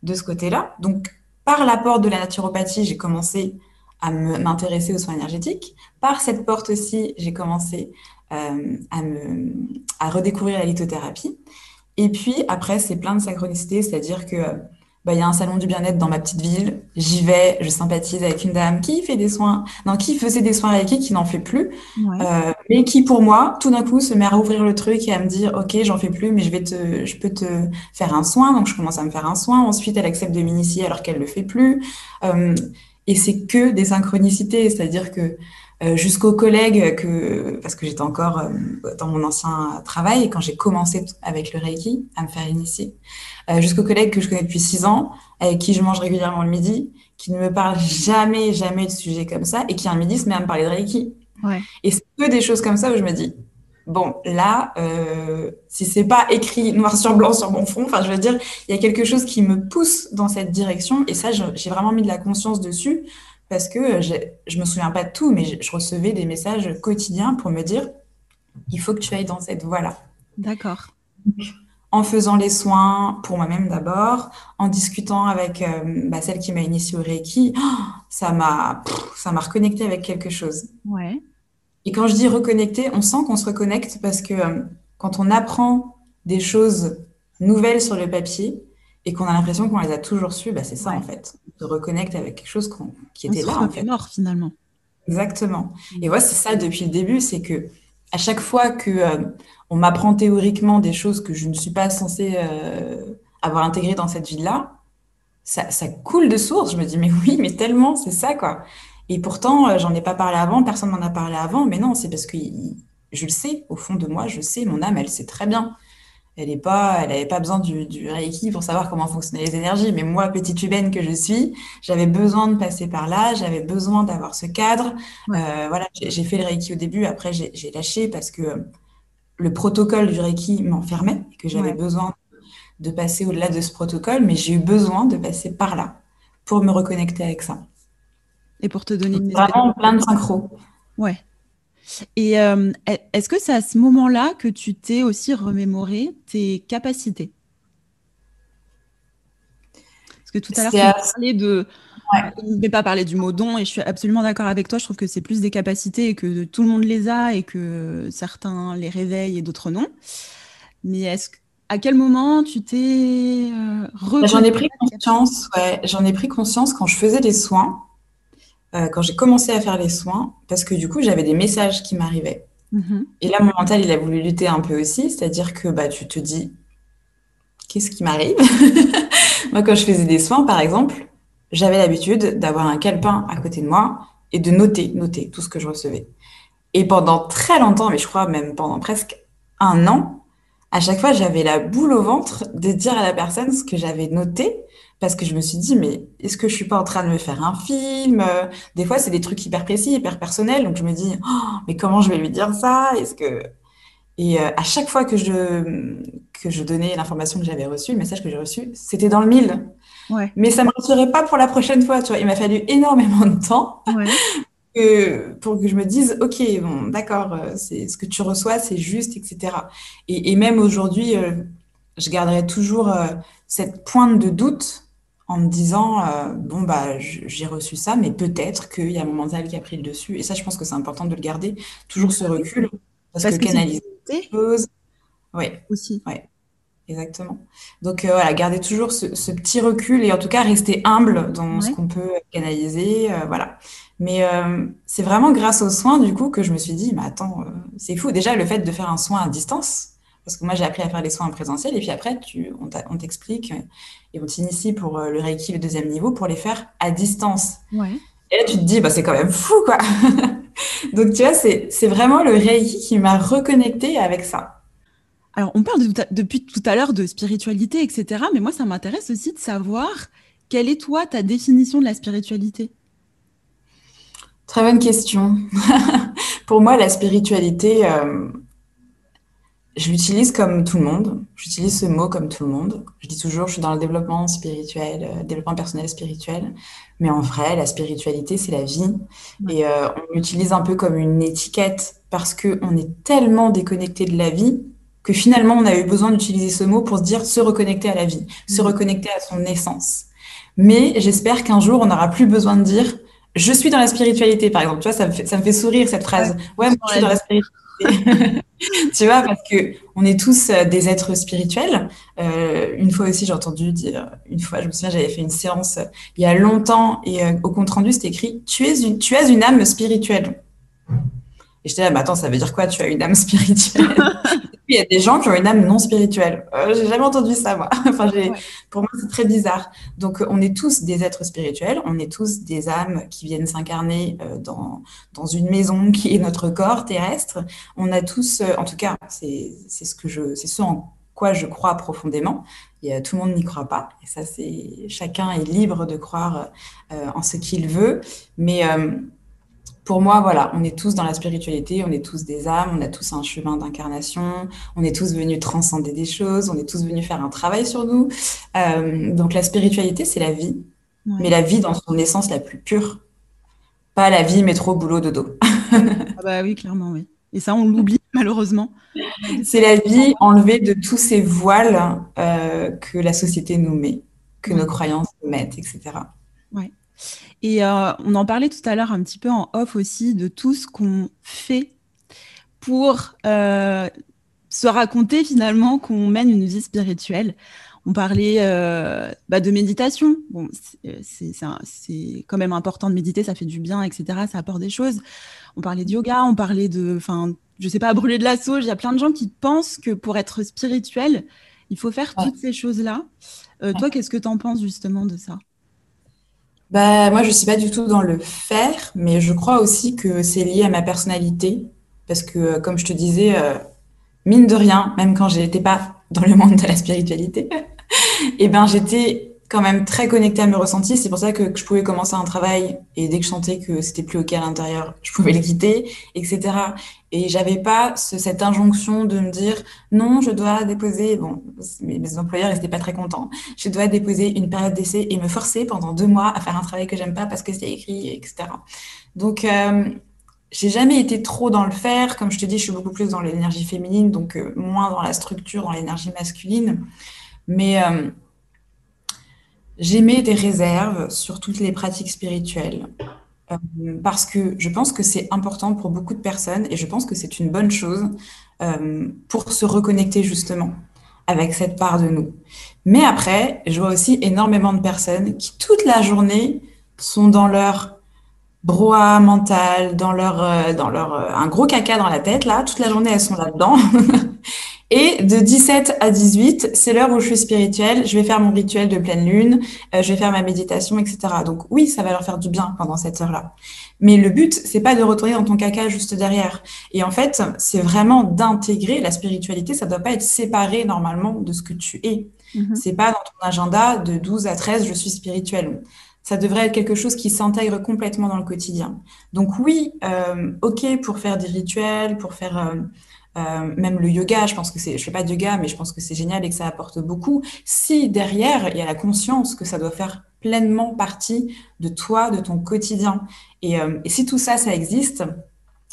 de ce côté-là. Donc, par l'apport de la naturopathie, j'ai commencé à m'intéresser aux soins énergétiques. Par cette porte aussi, j'ai commencé euh, à, me, à redécouvrir la lithothérapie. Et puis après, c'est plein de synchronicité, c'est-à-dire que bah, il y a un salon du bien-être dans ma petite ville. J'y vais, je sympathise avec une dame qui fait des soins, non, qui faisait des soins Reiki, qui n'en fait plus, euh, mais qui pour moi, tout d'un coup, se met à rouvrir le truc et à me dire, ok, j'en fais plus, mais je vais te, je peux te faire un soin. Donc je commence à me faire un soin. Ensuite, elle accepte de m'initier alors qu'elle le fait plus. Euh, et c'est que des synchronicités, c'est-à-dire que euh, jusqu'aux collègues que parce que j'étais encore euh, dans mon ancien travail et quand j'ai commencé avec le Reiki à me faire initier, euh, jusqu'aux collègues que je connais depuis six ans, avec qui je mange régulièrement le midi, qui ne me parlent jamais, jamais de sujets comme ça et qui un midi se met à me parler de Reiki. Ouais. Et c'est que des choses comme ça où je me dis, bon, là, euh, si c'est pas écrit noir sur blanc sur mon front, enfin, je veux dire, il y a quelque chose qui me pousse dans cette direction. Et ça, j'ai vraiment mis de la conscience dessus parce que je me souviens pas de tout, mais je, recevais des messages quotidiens pour me dire, il faut que tu ailles dans cette voie-là. D'accord. En faisant les soins pour moi-même d'abord, en discutant avec euh, bah, celle qui m'a initiée au Reiki, ça m'a, ça m'a reconnecté avec quelque chose. Ouais. Et quand je dis reconnecter, on sent qu'on se reconnecte parce que euh, quand on apprend des choses nouvelles sur le papier et qu'on a l'impression qu'on les a toujours sues, bah, c'est ça en fait. On se reconnecte avec quelque chose qui était là. En fait. mort finalement. Exactement. Et moi, c'est ça depuis le début, c'est que à chaque fois que euh, on m'apprend théoriquement des choses que je ne suis pas censée euh, avoir intégrées dans cette vie-là, ça, ça, coule de source. Je me dis, mais oui, mais tellement, c'est ça, quoi. Et pourtant, euh, j'en ai pas parlé avant, personne m'en a parlé avant, mais non, c'est parce que je le sais, au fond de moi, je sais, mon âme, elle sait très bien. Elle est pas, elle n'avait pas besoin du, du, Reiki pour savoir comment fonctionnaient les énergies. Mais moi, petite humaine que je suis, j'avais besoin de passer par là, j'avais besoin d'avoir ce cadre. Euh, voilà, j'ai fait le Reiki au début, après j'ai lâché parce que le protocole du Reiki m'enfermait et que j'avais besoin de passer au-delà de ce protocole, mais j'ai eu besoin de passer par là pour me reconnecter avec ça et pour te donner une Vraiment plein de synchro. Ouais. Et euh, est-ce que c'est à ce moment-là que tu t'es aussi remémoré tes capacités? Parce que tout à l'heure, tu parlais de. Je ne vais pas parler du mot don et je suis absolument d'accord avec toi. Je trouve que c'est plus des capacités et que tout le monde les a et que certains les réveillent et d'autres non. Mais est-ce à quel moment tu t'es euh, bah, J'en ai pris conscience. Ouais, j'en ai pris conscience quand je faisais des soins. Euh, quand j'ai commencé à faire les soins, parce que du coup, j'avais des messages qui m'arrivaient. Mm-hmm. Et là, mon mental, il a voulu lutter un peu aussi, c'est-à-dire que bah, tu te dis, qu'est-ce qui m'arrive Moi, quand je faisais des soins, par exemple, j'avais l'habitude d'avoir un calepin à côté de moi et de noter, noter tout ce que je recevais. Et pendant très longtemps, mais je crois même pendant presque un an, à chaque fois, j'avais la boule au ventre de dire à la personne ce que j'avais noté parce que je me suis dit, mais est-ce que je suis pas en train de me faire un film Des fois, c'est des trucs hyper précis, hyper personnels, donc je me dis, oh, mais comment je vais lui dire ça? Est-ce que et euh, à chaque fois que je que je donnais l'information que j'avais reçue, le message que j'ai reçu, c'était dans le mille. Ouais. Mais ça me rassurait pas pour la prochaine fois. Tu vois, il m'a fallu énormément de temps que, pour que je me dise, ok, bon, d'accord, euh, c'est ce que tu reçois, c'est juste, etc. Et, et même aujourd'hui, euh, je garderai toujours cette pointe de doute en me disant euh, bon bah j'ai reçu ça mais peut-être qu'il y a mon mental qui a pris le dessus. Et ça je pense que c'est important de le garder. Toujours ce recul parce, que, canaliser les choses oui aussi. Ouais exactement. Donc euh, voilà garder toujours ce, petit recul et en tout cas rester humble dans ce qu'on peut canaliser euh, voilà. Mais c'est vraiment grâce aux soins du coup que je me suis dit mais attends c'est fou. Déjà le fait de faire un soin à distance parce que moi, j'ai appris à faire les soins en présentiel et puis après, tu, on t'explique et on t'initie pour euh, le Reiki, le deuxième niveau, pour les faire à distance. Ouais. Et là, tu te dis, bah, c'est quand même fou, quoi. Donc, tu vois, c'est vraiment le Reiki qui m'a reconnecté avec ça. Alors, on parle depuis tout à l'heure de spiritualité, etc. Mais moi, ça m'intéresse aussi de savoir quelle est, toi, ta définition de la spiritualité? Très bonne question. pour moi, la spiritualité, euh, je l'utilise comme tout le monde. J'utilise ce mot comme tout le monde. Je dis toujours, je suis dans le développement spirituel, euh, développement personnel spirituel. Mais en vrai, la spiritualité, c'est la vie. Et euh, on l'utilise un peu comme une étiquette parce qu'on est tellement déconnecté de la vie que finalement, on a eu besoin d'utiliser ce mot pour se dire se reconnecter à la vie, se reconnecter à son essence. Mais j'espère qu'un jour, on n'aura plus besoin de dire je suis dans la spiritualité, par exemple. Tu vois, ça me fait, ça me fait sourire cette phrase. Ouais, moi, je suis dans la spiritualité. tu vois, parce que on est tous euh, des êtres spirituels. Euh, une fois aussi, j'ai entendu dire, une fois, je me souviens, j'avais fait une séance euh, il y a longtemps et au compte rendu, c'était écrit "Tu une, tu es une âme spirituelle." Et j'étais là, mais attends, ça veut dire quoi Tu as une âme spirituelle? Il y a des gens qui ont une âme non spirituelle. Euh, j'ai jamais entendu ça, moi. enfin, pour moi, c'est très bizarre. Donc, on est tous des êtres spirituels. On est tous des âmes qui viennent s'incarner euh, dans, dans une maison qui est notre corps terrestre. On a tous, euh, en tout cas, c'est ce que je, c'est ce en quoi je crois profondément. Et, tout le monde n'y croit pas. Et ça, c'est chacun est libre de croire en ce qu'il veut. Mais pour moi, voilà, on est tous dans la spiritualité, on est tous des âmes, on a tous un chemin d'incarnation, on est tous venus transcender des choses, on est tous venus faire un travail sur nous. Euh, donc la spiritualité, c'est la vie, mais la vie dans son essence la plus pure, pas la vie métro, boulot, dodo. ah bah oui, clairement, oui. Et ça, on l'oublie malheureusement. C'est la vie enlevée de tous ces voiles euh, que la société nous met, que nos croyances nous mettent, etc. Ouais. Et euh, on en parlait tout à l'heure un petit peu en off aussi de tout ce qu'on fait pour euh, se raconter finalement qu'on mène une vie spirituelle. On parlait euh, bah, de méditation. Bon, c'est quand même important de méditer, ça fait du bien, etc. Ça apporte des choses. On parlait de yoga, on parlait de, enfin, je sais pas, brûler de la sauge. Il y a plein de gens qui pensent que pour être spirituel, il faut faire toutes ces choses-là. Toi, qu'est-ce que tu en penses justement de ça? Bah, moi, je suis pas du tout dans le faire, mais je crois aussi que c'est lié à ma personnalité. Parce que, euh, comme je te disais, euh, mine de rien, même quand je n'étais pas dans le monde de la spiritualité, eh ben, j'étais quand même très connectée à mes ressentis. C'est pour ça que, je pouvais commencer un travail et dès que je sentais que c'était plus OK à l'intérieur, je pouvais le quitter, etc. Et j'avais pas cette injonction de me dire non, je dois déposer. Bon, mes, employeurs n'étaient pas très contents. Je dois déposer une période d'essai et me forcer pendant deux mois à faire un travail que j'aime pas parce que c'est écrit, etc. Donc euh, j'ai jamais été trop dans le faire. Comme je te dis, je suis beaucoup plus dans l'énergie féminine, donc euh, moins dans la structure, dans l'énergie masculine. Mais euh, j'aimais des réserves sur toutes les pratiques spirituelles. Euh, parce que je pense que c'est important pour beaucoup de personnes et je pense que c'est une bonne chose euh, pour se reconnecter justement avec cette part de nous. Mais après, je vois aussi énormément de personnes qui toute la journée sont dans leur brouhaha mental, dans leur, euh, dans leur, un gros caca dans la tête là, toute la journée elles sont là-dedans Et de 17 à 18, c'est l'heure où je suis spirituelle, je vais faire mon rituel de pleine lune, euh, je vais faire ma méditation, etc. Donc oui, ça va leur faire du bien pendant cette heure-là. Mais le but, c'est pas de retourner dans ton caca juste derrière. Et en fait, c'est vraiment d'intégrer la spiritualité. Ça doit pas être séparé normalement de ce que tu es. Mm-hmm. C'est pas dans ton agenda de 12 à 13, je suis spirituelle ça devrait être quelque chose qui s'intègre complètement dans le quotidien. Donc oui, euh, ok pour faire des rituels, pour faire euh, euh, même le yoga, je pense que c'est, je fais pas de yoga, mais je pense que c'est génial et que ça apporte beaucoup. Si derrière il y a la conscience que ça doit faire pleinement partie de toi, de ton quotidien, et, et si tout ça, ça existe,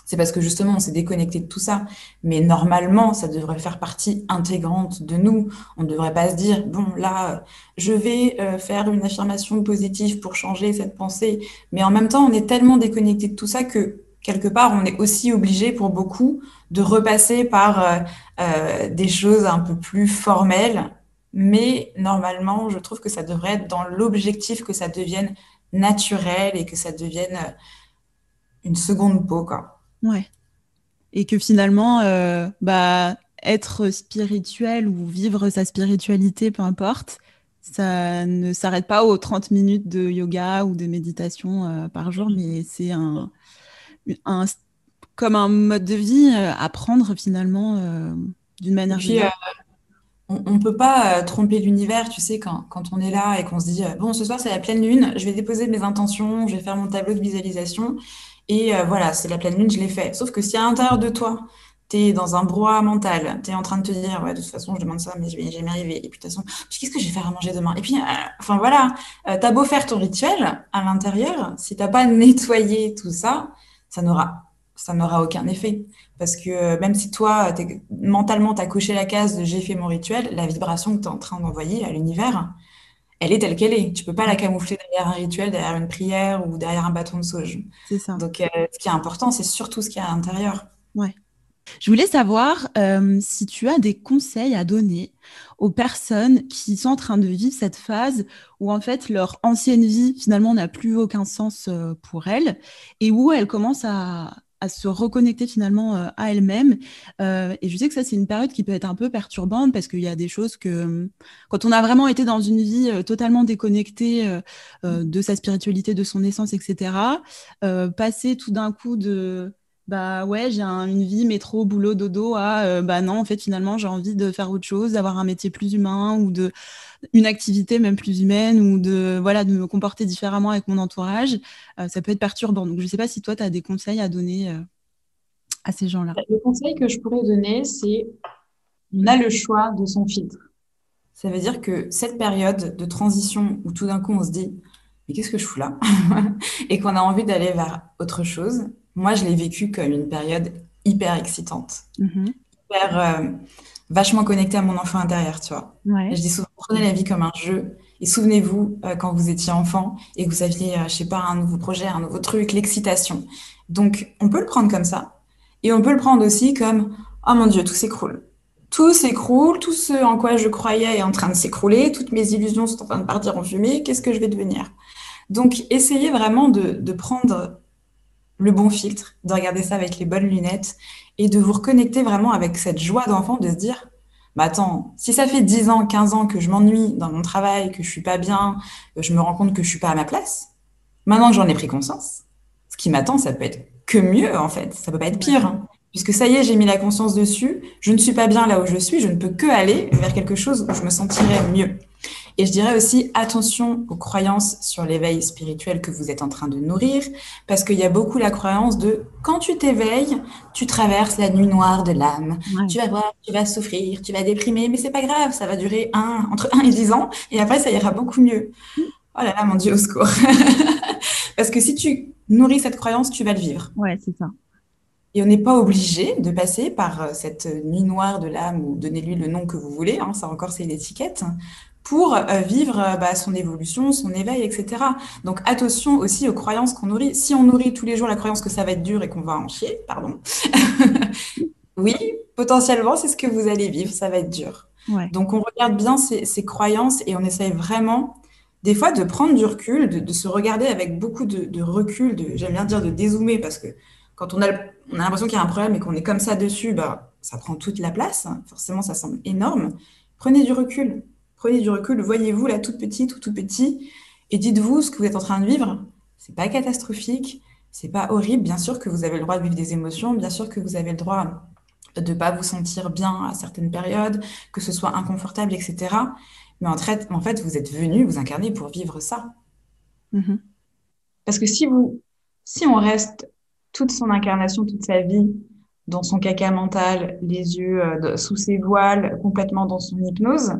c'est parce que justement, on s'est déconnecté de tout ça. Mais normalement, ça devrait faire partie intégrante de nous. On ne devrait pas se dire, bon, là, je vais euh, faire une affirmation positive pour changer cette pensée. Mais en même temps, on est tellement déconnecté de tout ça que quelque part, on est aussi obligé pour beaucoup de repasser par euh, euh, des choses un peu plus formelles. Mais normalement, je trouve que ça devrait être dans l'objectif que ça devienne naturel et que ça devienne une seconde peau, quoi. Ouais. Et que finalement, euh, bah, être spirituel ou vivre sa spiritualité, peu importe, ça ne s'arrête pas aux 30 minutes de yoga ou de méditation euh, par jour, mais c'est un, un, comme un mode de vie euh, à prendre finalement d'une manière générale. on ne peut pas tromper l'univers, tu sais, quand, quand, on est là et qu'on se dit, bon, ce soir c'est la pleine lune, je vais déposer mes intentions, je vais faire mon tableau de visualisation. Et euh, voilà, c'est la pleine lune, je l'ai fait. Sauf que si à l'intérieur de toi, tu es dans un brouhaha mental, tu es en train de te dire, ouais, de toute façon, je demande ça, mais je vais jamais arriver. Et puis, de toute façon, qu'est-ce que je vais faire à manger demain? Et puis, euh, enfin voilà, euh, tu as beau faire ton rituel à l'intérieur, si t'as pas nettoyé tout ça, ça n'aura ça n'aura aucun effet. Parce que même si toi, mentalement, tu as coché la case de j'ai fait mon rituel, la vibration que tu es en train d'envoyer à l'univers, elle est telle qu'elle est. Tu peux pas la camoufler derrière un rituel, derrière une prière ou derrière un bâton de sauge. C'est ça. Donc, euh, ce qui est important, c'est surtout ce qu'il y a à l'intérieur. Ouais. Je voulais savoir euh, si tu as des conseils à donner aux personnes qui sont en train de vivre cette phase où en fait leur ancienne vie finalement n'a plus aucun sens euh, pour elles et où elles commencent à, se reconnecter finalement euh, à elle-même. Euh, et je sais que ça, c'est une période qui peut être un peu perturbante parce qu'il y a des choses que, quand on a vraiment été dans une vie totalement déconnectée de sa spiritualité, de son essence, etc., passer tout d'un coup de bah ouais, j'ai une vie métro, boulot, dodo, à bah non, en fait, finalement, j'ai envie de faire autre chose, d'avoir un métier plus humain ou de une activité même plus humaine ou de voilà de me comporter différemment avec mon entourage, euh, ça peut être perturbant. Donc je ne sais pas si toi tu as des conseils à donner euh, à ces gens-là. Le conseil que je pourrais donner, c'est on a le choix de son filtre. Ça veut dire que cette période de transition où tout d'un coup on se dit mais qu'est-ce que je fous là? Et qu'on a envie d'aller vers autre chose, moi je l'ai vécu comme une période hyper excitante, mm-hmm. hyper euh, vachement connectée à mon enfant intérieur, tu vois. je dis souvent, prenez la vie comme un jeu. Et souvenez-vous, euh, quand vous étiez enfant et que vous aviez, euh, je sais pas, un nouveau projet, un nouveau truc, l'excitation. Donc, on peut le prendre comme ça. Et on peut le prendre aussi comme, oh mon Dieu, tout s'écroule. Tout s'écroule, tout ce en quoi je croyais est en train de s'écrouler, toutes mes illusions sont en train de partir en fumée, qu'est-ce que je vais devenir? Donc, essayez vraiment de, de prendre le bon filtre, de regarder ça avec les bonnes lunettes et de vous reconnecter vraiment avec cette joie d'enfant de se dire bah attends, si ça fait 10 ans, 15 ans que je m'ennuie dans mon travail, que je suis pas bien, que je me rends compte que je suis pas à ma place, maintenant que j'en ai pris conscience, ce qui m'attend, ça peut être que mieux en fait, ça peut pas être pire. Hein. Puisque ça y est, j'ai mis la conscience dessus, je ne suis pas bien là où je suis, je ne peux que aller vers quelque chose où je me sentirai mieux. Et je dirais aussi attention aux croyances sur l'éveil spirituel que vous êtes en train de nourrir, parce qu'il y a beaucoup la croyance de quand tu t'éveilles, tu traverses la nuit noire de l'âme. Tu vas voir, tu vas souffrir, tu vas déprimer, mais c'est pas grave, ça va durer un, entre 1 et 10 ans, et après ça ira beaucoup mieux. Oh là là, mon Dieu, au secours. parce que si tu nourris cette croyance, tu vas le vivre. Ouais, c'est ça. Et on n'est pas obligé de passer par euh, cette nuit noire de l'âme ou donnez-lui le nom que vous voulez, hein, ça encore c'est une étiquette, pour euh, vivre euh, bah, son évolution, son éveil, etc. Donc attention aussi aux croyances qu'on nourrit. Si on nourrit tous les jours la croyance que ça va être dur et qu'on va en chier, pardon, oui, potentiellement c'est ce que vous allez vivre, ça va être dur. Donc on regarde bien ces, croyances et on essaye vraiment des fois de prendre du recul, de, se regarder avec beaucoup de, recul, j'aime bien dire de dézoomer parce que quand on a, on a l'impression qu'il y a un problème et qu'on est comme ça dessus, bah, ça prend toute la place. Forcément, ça semble énorme. Prenez du recul. Prenez du recul. Voyez-vous la toute petite ou tout petit et dites-vous ce que vous êtes en train de vivre. C'est pas catastrophique. C'est pas horrible. Bien sûr que vous avez le droit de vivre des émotions. Bien sûr que vous avez le droit de pas vous sentir bien à certaines périodes, que ce soit inconfortable, etc. Mais en fait, en fait vous êtes venu, vous incarnez pour vivre ça. Mm-hmm. Parce que si vous, si on reste toute son incarnation, toute sa vie dans son caca mental, les yeux euh, sous ses voiles, complètement dans son hypnose,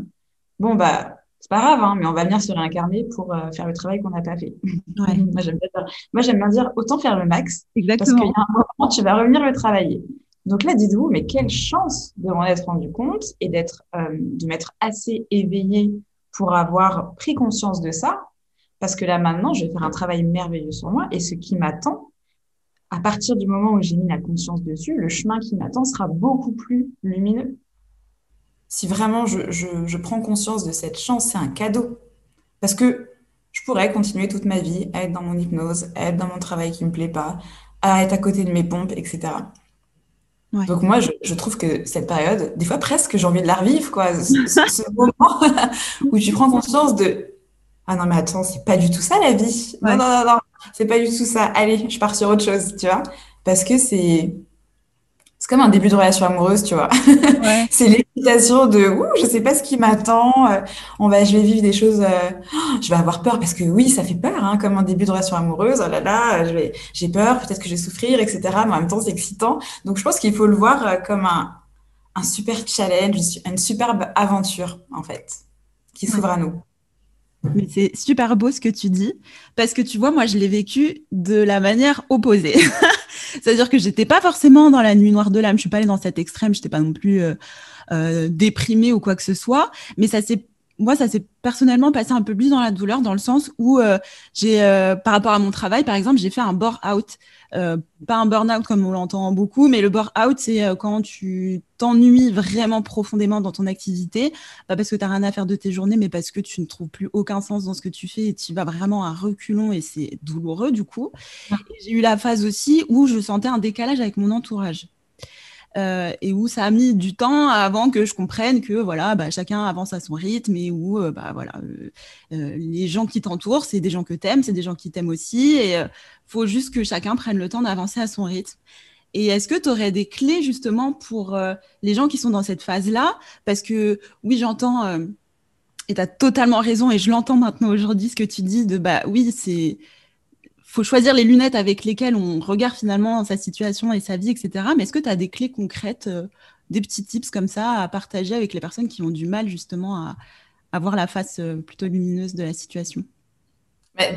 bon bah c'est pas grave, hein, mais on va venir se réincarner pour euh, faire le travail qu'on n'a pas fait. moi j'aime bien, bien, dire autant faire le max, Exactement. parce qu'il y a un moment tu vas revenir le travailler. Donc là, dites-vous, mais quelle chance de m'en être rendu compte et d'être, euh, de m'être assez éveillé pour avoir pris conscience de ça, parce que là maintenant, je vais faire un travail merveilleux sur moi et ce qui m'attend, à partir du moment où j'ai mis la conscience dessus, le chemin qui m'attend sera beaucoup plus lumineux. Si vraiment je, je, prends conscience de cette chance, c'est un cadeau. Parce que je pourrais continuer toute ma vie à être dans mon hypnose, à être dans mon travail qui me plaît pas, à être à côté de mes pompes, etc. Donc moi, je, je, trouve que cette période, des fois presque, j'ai envie de la revivre, quoi. Ce, moment où tu prends conscience de ah non mais attends, c'est pas du tout ça la vie. Non non non non, c'est pas du tout ça. Allez, je pars sur autre chose, tu vois, parce que c'est c'est comme un début de relation amoureuse, tu vois. c'est l'excitation de ouh, je sais pas ce qui m'attend. Euh, on va, je vais vivre des choses. Euh, je vais avoir peur parce que oui, ça fait peur, hein, comme un début de relation amoureuse. Oh là là, je vais, j'ai peur, peut-être que je vais souffrir, etc. Mais en même temps, c'est excitant. Donc, je pense qu'il faut le voir euh, comme un, un super challenge, une superbe aventure en fait, qui s'ouvre à nous. Mais c'est super beau ce que tu dis, parce que tu vois, moi, je l'ai vécu de la manière opposée. C'est-à-dire que j'étais pas forcément dans la nuit noire de l'âme, je suis pas allée dans cet extrême, j'étais pas non plus euh, euh, déprimée ou quoi que ce soit, mais ça s'est moi, ça s'est personnellement passé un peu plus dans la douleur, dans le sens où euh, j'ai, euh, par rapport à mon travail, par exemple, j'ai fait un bore-out. Euh, pas un burn-out comme on l'entend beaucoup, mais le bore-out, c'est quand tu t'ennuies vraiment profondément dans ton activité, pas parce que tu n'as rien à faire de tes journées, mais parce que tu ne trouves plus aucun sens dans ce que tu fais et tu vas vraiment à reculons et c'est douloureux du coup. J'ai eu la phase aussi où je sentais un décalage avec mon entourage. Euh, et où ça a mis du temps avant que je comprenne que voilà, bah, chacun avance à son rythme et où euh, bah, voilà, euh, les gens qui t'entourent, c'est des gens que t'aimes, c'est des gens qui t'aiment aussi, et faut juste que chacun prenne le temps d'avancer à son rythme. Et est-ce que tu aurais des clés justement pour les gens qui sont dans cette phase-là? Parce que oui, j'entends, et tu as totalement raison, et je l'entends maintenant aujourd'hui, ce que tu dis de bah oui, c'est faut choisir les lunettes avec lesquelles on regarde finalement sa situation et sa vie, etc. Mais est-ce que tu as des clés concrètes, euh, des petits tips comme ça à partager avec les personnes qui ont du mal justement à, avoir voir la face euh, plutôt lumineuse de la situation?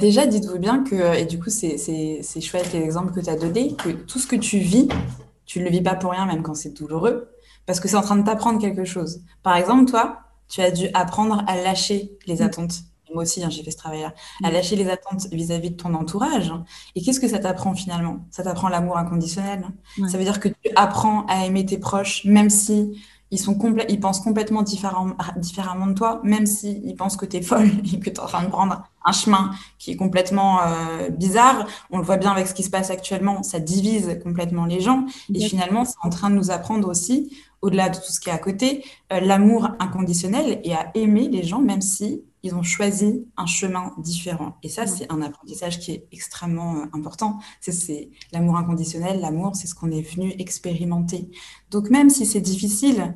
Déjà, dites-vous bien que, et du coup, c'est chouette l'exemple que tu as donné, que tout ce que tu vis, tu ne le vis pas pour rien, même quand c'est douloureux, parce que c'est en train de t'apprendre quelque chose. Par exemple, toi, tu as dû apprendre à lâcher les mmh. attentes moi aussi, hein, j'ai fait ce travail-là, à mm. lâcher les attentes vis-à-vis de ton entourage. Et qu'est-ce que ça t'apprend finalement? Ça t'apprend l'amour inconditionnel. Ça veut dire que tu apprends à aimer tes proches, même si ils, sont ils pensent complètement différent, différemment de toi, même s'ils ils pensent que tu es folle et que tu es en train de prendre un chemin qui est complètement euh, bizarre. On le voit bien avec ce qui se passe actuellement, ça divise complètement les gens. Et finalement, c'est en train de nous apprendre aussi, au-delà de tout ce qui est à côté, euh, l'amour inconditionnel et à aimer les gens, même si ils ont choisi un chemin différent. Et ça, c'est un apprentissage qui est extrêmement euh, important. C'est l'amour inconditionnel. L'amour, c'est ce qu'on est venu expérimenter. Donc, même si c'est difficile,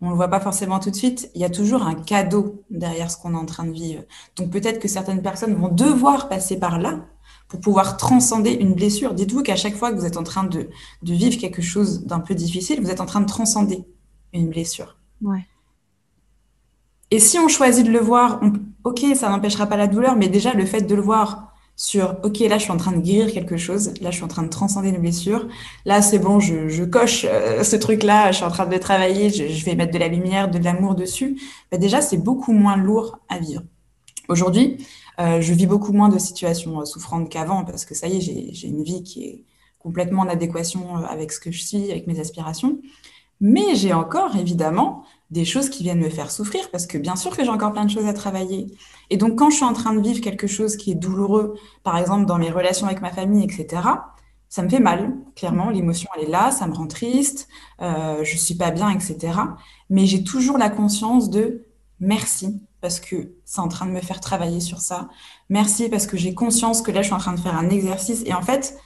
on ne le voit pas forcément tout de suite, il y a toujours un cadeau derrière ce qu'on est en train de vivre. Donc, peut-être que certaines personnes vont devoir passer par là pour pouvoir transcender une blessure. Dites-vous qu'à chaque fois que vous êtes en train de, de vivre quelque chose d'un peu difficile, vous êtes en train de transcender une blessure. Ouais. Et si on choisit de le voir, ok, ça n'empêchera pas la douleur, mais déjà le fait de le voir sur, ok, là je suis en train de guérir quelque chose, là je suis en train de transcender une blessure, là c'est bon, je, coche euh, ce truc-là, je suis en train de travailler, je, vais mettre de la lumière, de l'amour dessus, bah, déjà c'est beaucoup moins lourd à vivre. Aujourd'hui, euh, je vis beaucoup moins de situations euh, souffrantes qu'avant parce que ça y est, j'ai une vie qui est complètement en adéquation avec ce que je suis, avec mes aspirations. Mais j'ai encore évidemment des choses qui viennent me faire souffrir parce que bien sûr que j'ai encore plein de choses à travailler. Et donc quand je suis en train de vivre quelque chose qui est douloureux, par exemple dans mes relations avec ma famille, etc., ça me fait mal, clairement. L'émotion, elle est là, ça me rend triste, euh, je suis pas bien, etc. Mais j'ai toujours la conscience de merci parce que c'est en train de me faire travailler sur ça. Merci parce que j'ai conscience que là, je suis en train de faire un exercice. Et en fait,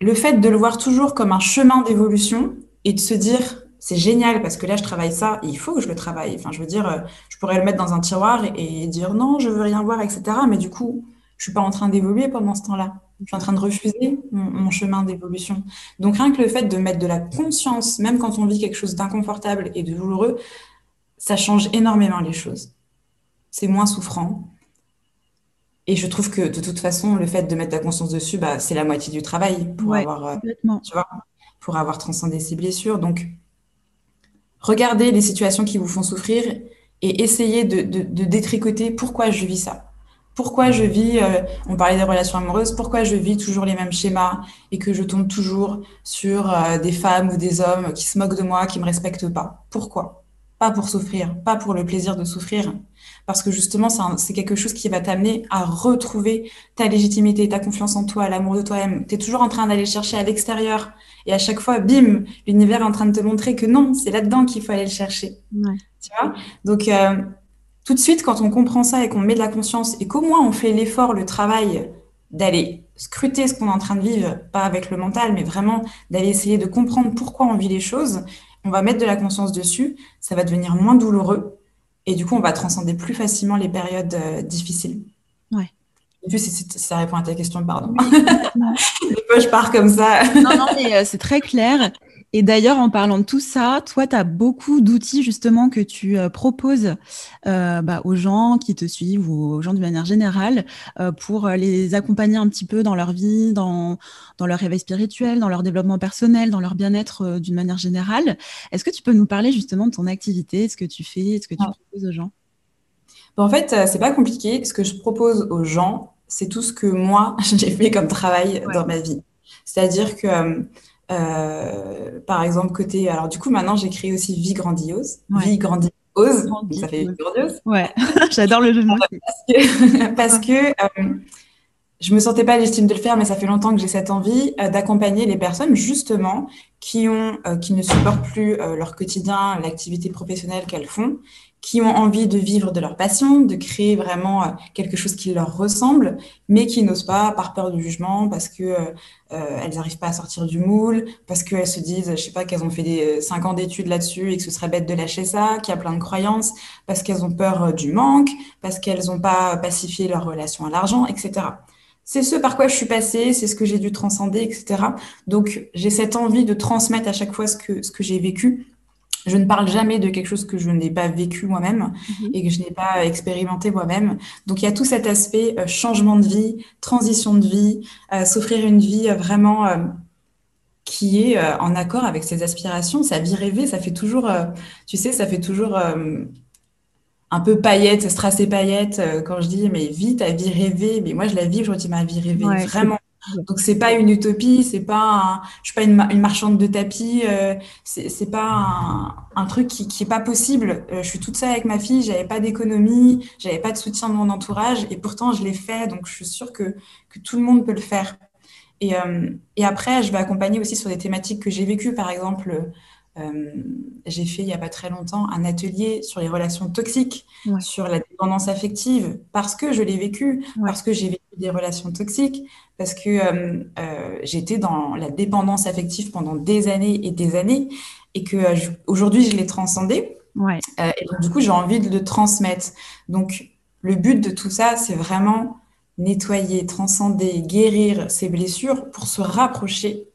le fait de le voir toujours comme un chemin d'évolution et de se dire, c'est génial parce que là, je travaille ça et il faut que je le travaille. Enfin, je veux dire, euh, je pourrais le mettre dans un tiroir et, dire non, je veux rien voir, etc. Mais du coup, je suis pas en train d'évoluer pendant ce temps-là. Je suis en train de refuser mon, chemin d'évolution. Donc, rien que le fait de mettre de la conscience, même quand on vit quelque chose d'inconfortable et de douloureux, ça change énormément les choses. C'est moins souffrant. Et je trouve que de toute façon, le fait de mettre la conscience dessus, bah, c'est la moitié du travail pour avoir, euh, tu vois, pour avoir transcendé ses blessures. Donc, regardez les situations qui vous font souffrir et essayez de, détricoter pourquoi je vis ça. Pourquoi je vis, euh, on parlait des relations amoureuses, pourquoi je vis toujours les mêmes schémas et que je tombe toujours sur euh, des femmes ou des hommes qui se moquent de moi, qui me respectent pas. Pourquoi? Pas pour souffrir, pas pour le plaisir de souffrir, parce que justement, c'est quelque chose qui va t'amener à retrouver ta légitimité, ta confiance en toi, l'amour de toi-même. Tu es toujours en train d'aller chercher à l'extérieur. Et à chaque fois, bim, l'univers est en train de te montrer que non, c'est là-dedans qu'il faut aller le chercher. Tu vois? Donc, euh, tout de suite, quand on comprend ça et qu'on met de la conscience et qu'au moins on fait l'effort, le travail d'aller scruter ce qu'on est en train de vivre, pas avec le mental, mais vraiment d'aller essayer de comprendre pourquoi on vit les choses, on va mettre de la conscience dessus, ça va devenir moins douloureux et du coup, on va transcender plus facilement les périodes euh, difficiles. Ouais. Et si, ça répond à ta question, pardon. Des fois, je pars comme ça. non, non, mais euh, c'est très clair. Et d'ailleurs, en parlant de tout ça, toi, tu as beaucoup d'outils justement que tu euh, proposes euh, bah, aux gens qui te suivent ou aux gens de manière générale euh, pour les accompagner un petit peu dans leur vie, dans, dans leur réveil spirituel, dans leur développement personnel, dans leur bien-être d'une manière générale. Est-ce que tu peux nous parler justement de ton activité, ce que tu fais, ce que tu proposes aux gens? En fait, c'est pas compliqué. Ce que je propose aux gens, c'est tout ce que moi, j'ai fait comme travail dans ma vie. C'est-à-dire que euh, par exemple, côté. Alors, du coup, maintenant, j'ai créé aussi Vie Grandiose. Vie Grandiose. ça fait grandiose. Ouais, j'adore le jeu de mots. Parce que, euh, je me sentais pas légitime de le faire, mais ça fait longtemps que j'ai cette envie euh, d'accompagner les personnes justement qui ont, qui ne supportent plus leur quotidien, l'activité professionnelle qu'elles font, qui ont envie de vivre de leur passion, de créer vraiment euh, quelque chose qui leur ressemble, mais qui n'osent pas par peur du jugement, parce que euh, euh, elles n'arrivent pas à sortir du moule, parce qu'elles se disent, je sais pas, qu'elles ont fait des cinq ans d'études là-dessus et que ce serait bête de lâcher ça, qu'il y a plein de croyances, parce qu'elles ont peur du manque, parce qu'elles n'ont pas pacifié leur relation à l'argent, etc. C'est ce par quoi je suis passée, c'est ce que j'ai dû transcender, etc. Donc j'ai cette envie de transmettre à chaque fois ce que, ce que j'ai vécu je ne parle jamais de quelque chose que je n'ai pas vécu moi-même mhm. et que je n'ai pas expérimenté moi-même. Donc il y a tout cet aspect euh, changement de vie, transition de vie, euh, s'offrir une vie euh, vraiment qui est en accord avec ses aspirations. Sa vie rêvée, ça fait toujours, tu sais, ça fait toujours un peu paillette, strass et paillette. quand je dis mais vis ta vie rêvée, mais moi je la vis aujourd'hui ma vie rêvée, vraiment. Donc c'est pas une utopie, c'est pas, un, je suis pas une, marchande de tapis, euh, c'est pas un, un, truc qui, qui est pas possible. Euh, je suis toute seule avec ma fille, j'avais pas d'économie, j'avais pas de soutien de mon entourage, et pourtant je l'ai fait. Donc je suis sûre que que tout le monde peut le faire. Et, euh, et après, je vais accompagner aussi sur des thématiques que j'ai vécues, par exemple. Euh, j'ai fait il n'y a pas très longtemps un atelier sur les relations toxiques, sur la dépendance affective, parce que je l'ai vécu, parce que j'ai vécu des relations toxiques, parce que euh, euh, j'étais dans la dépendance affective pendant des années et des années, et que aujourd'hui je l'ai transcendé. et donc, du coup, j'ai envie de le transmettre. Donc, le but de tout ça, c'est vraiment nettoyer, transcender, guérir ces blessures pour se rapprocher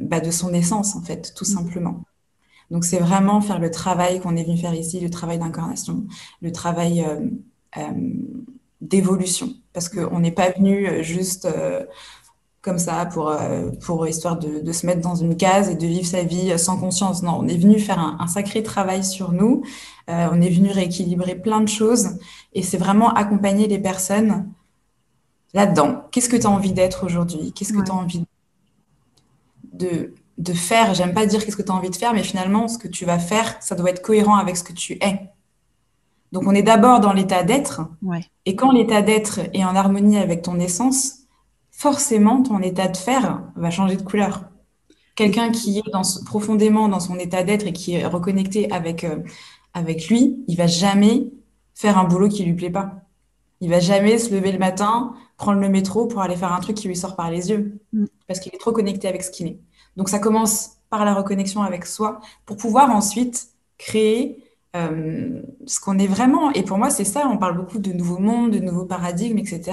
bah, de son essence, en fait, tout mm. simplement. Donc, c'est vraiment faire le travail qu'on est venu faire ici, le travail d'incarnation, le travail euh, euh, d'évolution. Parce qu'on n'est pas venu juste comme ça pour, pour histoire de, se mettre dans une case et de vivre sa vie sans conscience. Non, on est venu faire un, un sacré travail sur nous. on est venu rééquilibrer plein de choses. Et c'est vraiment accompagner les personnes là-dedans. Qu'est-ce que tu as envie d'être aujourd'hui? Qu'est-ce que tu as envie de faire. J'aime pas dire qu'est-ce que tu as envie de faire, mais finalement, ce que tu vas faire, ça doit être cohérent avec ce que tu es. Donc, on est d'abord dans l'état d'être. Et quand l'état d'être est en harmonie avec ton essence, forcément ton état de faire va changer de couleur. Quelqu'un qui est dans, profondément dans son état d'être et qui est reconnecté avec, euh, avec lui, il va jamais faire un boulot qui lui plaît pas. Il va jamais se lever le matin, prendre le métro pour aller faire un truc qui lui sort par les yeux, mm. parce qu'il est trop connecté avec ce qu'il est. Donc ça commence par la reconnexion avec soi pour pouvoir ensuite créer euh, ce qu'on est vraiment. Et pour moi, c'est ça, on parle beaucoup de nouveaux mondes, de nouveaux paradigmes, etc.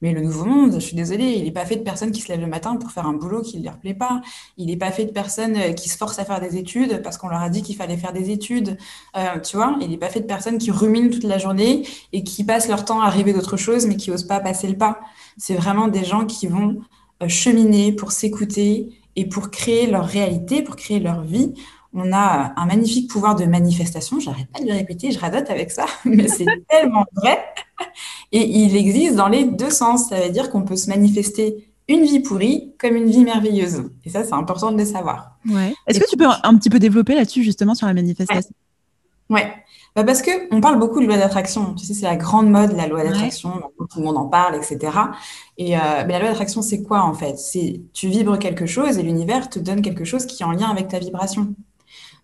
Mais le nouveau monde, je suis désolée, il n'est pas fait de personnes qui se lèvent le matin pour faire un boulot qui ne leur plaît pas. Il n'est pas fait de personnes euh, qui se forcent à faire des études parce qu'on leur a dit qu'il fallait faire des études. Euh, tu vois, il n'est pas fait de personnes qui ruminent toute la journée et qui passent leur temps à rêver d'autre chose, mais qui n'osent pas passer le pas. C'est vraiment des gens qui vont cheminer pour s'écouter et pour créer leur réalité, pour créer leur vie on a un magnifique pouvoir de manifestation. J'arrête pas de le répéter, je radote avec ça, mais c'est tellement vrai. Et il existe dans les deux sens. Ça veut dire qu'on peut se manifester une vie pourrie comme une vie merveilleuse. Et ça, c'est important de le savoir. Ouais. Est-ce que tu peux un petit peu développer là-dessus, justement, sur la manifestation? Ouais. Bah parce que on parle beaucoup de loi d'attraction. Tu sais, c'est la grande mode, la loi d'attraction. Tout le monde en parle, etc. Et euh, mais la loi d'attraction, c'est quoi en fait? C'est tu vibres quelque chose et l'univers te donne quelque chose qui est en lien avec ta vibration.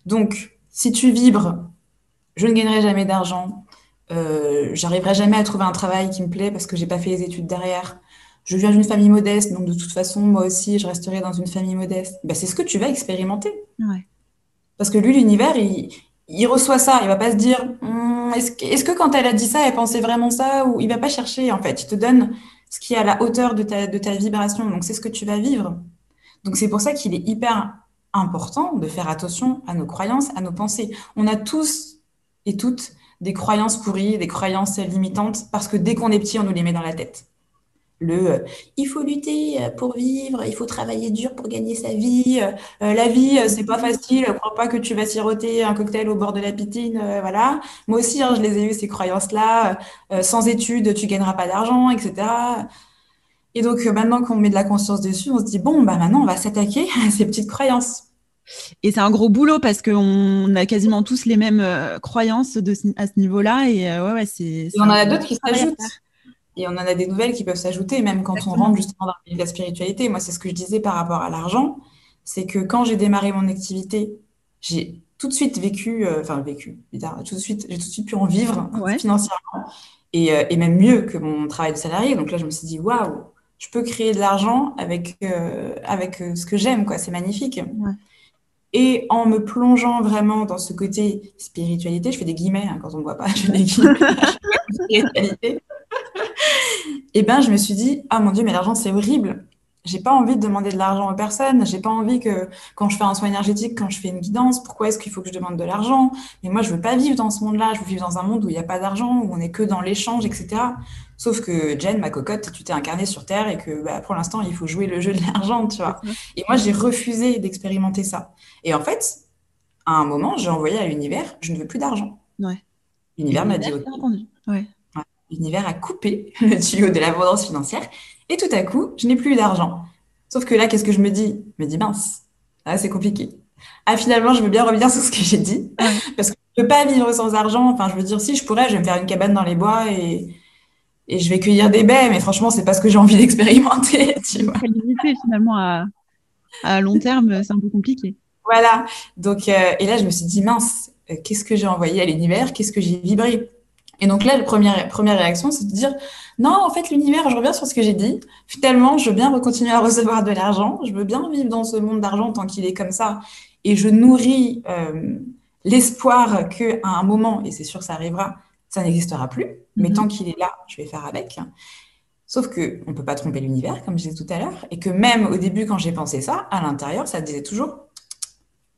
Donc, si tu vibres, je ne gagnerai jamais d'argent, euh, j'arriverai jamais à trouver un travail qui me plaît parce que j'ai pas fait les études derrière. Je viens d'une famille modeste, donc de toute façon, moi aussi, je resterai dans une famille modeste. Ben, c'est ce que tu vas expérimenter. Parce que lui, l'univers, il, reçoit ça. Il va pas se dire, hum, est-ce que, quand elle a dit ça, elle pensait vraiment ça Ou il va pas chercher, en fait. Il te donne ce qui est à la hauteur de ta, de ta vibration. Donc, c'est ce que tu vas vivre. Donc, c'est pour ça qu'il est hyper important de faire attention à nos croyances, à nos pensées. On a tous et toutes des croyances pourries, des croyances limitantes, parce que dès qu'on est petit, on nous les met dans la tête. Le euh, il faut lutter euh, pour vivre, il faut travailler dur pour gagner sa vie, euh, la vie c'est pas facile, crois pas que tu vas siroter un cocktail au bord de la piscine, voilà. Moi aussi, hein, je les ai eu ces croyances-là. sans études, tu gagneras pas d'argent, etc. Et donc, maintenant qu'on met de la conscience dessus, on se dit, bon, bah maintenant, on va s'attaquer à ces petites croyances. Et c'est un gros boulot parce qu'on a quasiment tous les mêmes euh, croyances de, à ce niveau-là. Et euh, ouais, ouais, c'est. on en a d'autres qui s'ajoutent. Et on en a des nouvelles qui peuvent s'ajouter, même quand on rentre justement dans la spiritualité. Moi, c'est ce que je disais par rapport à l'argent. C'est que quand j'ai démarré mon activité, j'ai tout de suite vécu, enfin vécu, tout de suite, j'ai tout de suite pu en vivre financièrement. Et, et, même mieux que mon travail de salarié. Donc là, je me suis dit, waouh, je peux créer de l'argent avec, euh, avec euh, ce que j'aime, quoi. C'est magnifique. Et en me plongeant vraiment dans ce côté spiritualité, je fais des guillemets hein, quand on ne voit pas, je fais des guillemets, spiritualité. Et ben, je me suis dit, ah mon Dieu, mais l'argent, c'est horrible j'ai pas envie de demander de l'argent aux personnes. J'ai pas envie que quand je fais un soin énergétique, quand je fais une guidance, pourquoi est-ce qu'il faut que je demande de l'argent? Mais moi, je veux pas vivre dans ce monde-là. Je veux vivre dans un monde où il n'y a pas d'argent, où on est que dans l'échange, etc. Sauf que Jen, ma cocotte, tu t'es incarnée sur Terre et que bah, pour l'instant, il faut jouer le jeu de l'argent, tu vois. Et moi, j'ai refusé d'expérimenter ça. Et en fait, à un moment, j'ai envoyé à l'univers, je ne veux plus d'argent. Ouais. L'univers m'a dit, ouais. L'univers a coupé le tuyau de l'abondance financière et tout à coup, je n'ai plus d'argent. Sauf que là, qu'est-ce que je me dis? Je me dis, mince, ah, c'est compliqué. Ah, finalement, je veux bien revenir sur ce que j'ai dit. Parce que je ne peux pas vivre sans argent. Enfin, je veux dire, si je pourrais, je vais me faire une cabane dans les bois et, et je vais cueillir des baies. Mais franchement, c'est pas ce que j'ai envie d'expérimenter. Tu vois. Limité, finalement, à, à long terme, c'est un peu compliqué. Voilà. Donc, euh, et là, je me suis dit, mince, euh, qu'est-ce que j'ai envoyé à l'univers? Qu'est-ce que j'ai vibré? Et donc là, la première, première réaction, c'est de dire non, en fait, l'univers, je reviens sur ce que j'ai dit. Finalement, je veux bien continuer à recevoir de l'argent. Je veux bien vivre dans ce monde d'argent tant qu'il est comme ça. Et je nourris euh, l'espoir qu'à un moment, et c'est sûr, ça arrivera, ça n'existera plus. Mais mhm. tant qu'il est là, je vais faire avec. Sauf que on peut pas tromper l'univers, comme je disais tout à l'heure, et que même au début, quand j'ai pensé ça, à l'intérieur, ça disait toujours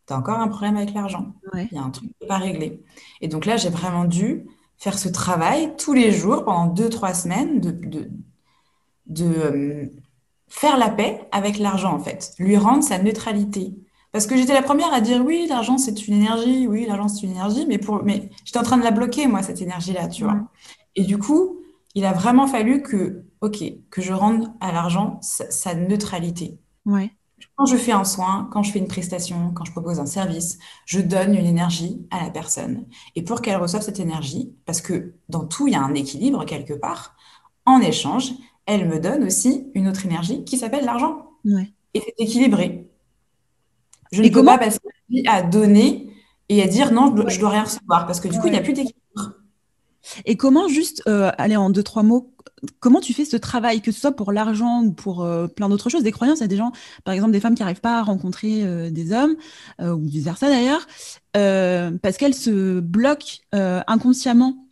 tu as encore un problème avec l'argent. Il y a un truc pas réglé. Et donc là, j'ai vraiment dû faire ce travail tous les jours pendant deux, trois semaines de, de, de euh, faire la paix avec l'argent, en fait, lui rendre sa neutralité. Parce que j'étais la première à dire oui, l'argent c'est une énergie, oui, l'argent c'est une énergie, mais, pour, mais j'étais en train de la bloquer, moi, cette énergie-là, tu vois. Et du coup, il a vraiment fallu que, ok, que je rende à l'argent sa, sa, neutralité. Ouais. Quand je fais un soin, quand je fais une prestation, quand je propose un service, je donne une énergie à la personne. Et pour qu'elle reçoive cette énergie, parce que dans tout, il y a un équilibre quelque part, en échange, elle me donne aussi une autre énergie qui s'appelle l'argent. Ouais. Et c'est équilibré. Je ne peux pas passer à donner et à dire non, je ne dois, rien recevoir parce que du coup, il n'y a plus d'équilibre. Et comment, juste, euh, aller en deux, trois mots, comment tu fais ce travail, que ce soit pour l'argent ou pour euh, plein d'autres choses, des croyances? Il y a des gens, par exemple, des femmes qui n'arrivent pas à rencontrer euh, des hommes, ou vice versa d'ailleurs, parce qu'elles se bloquent inconsciemment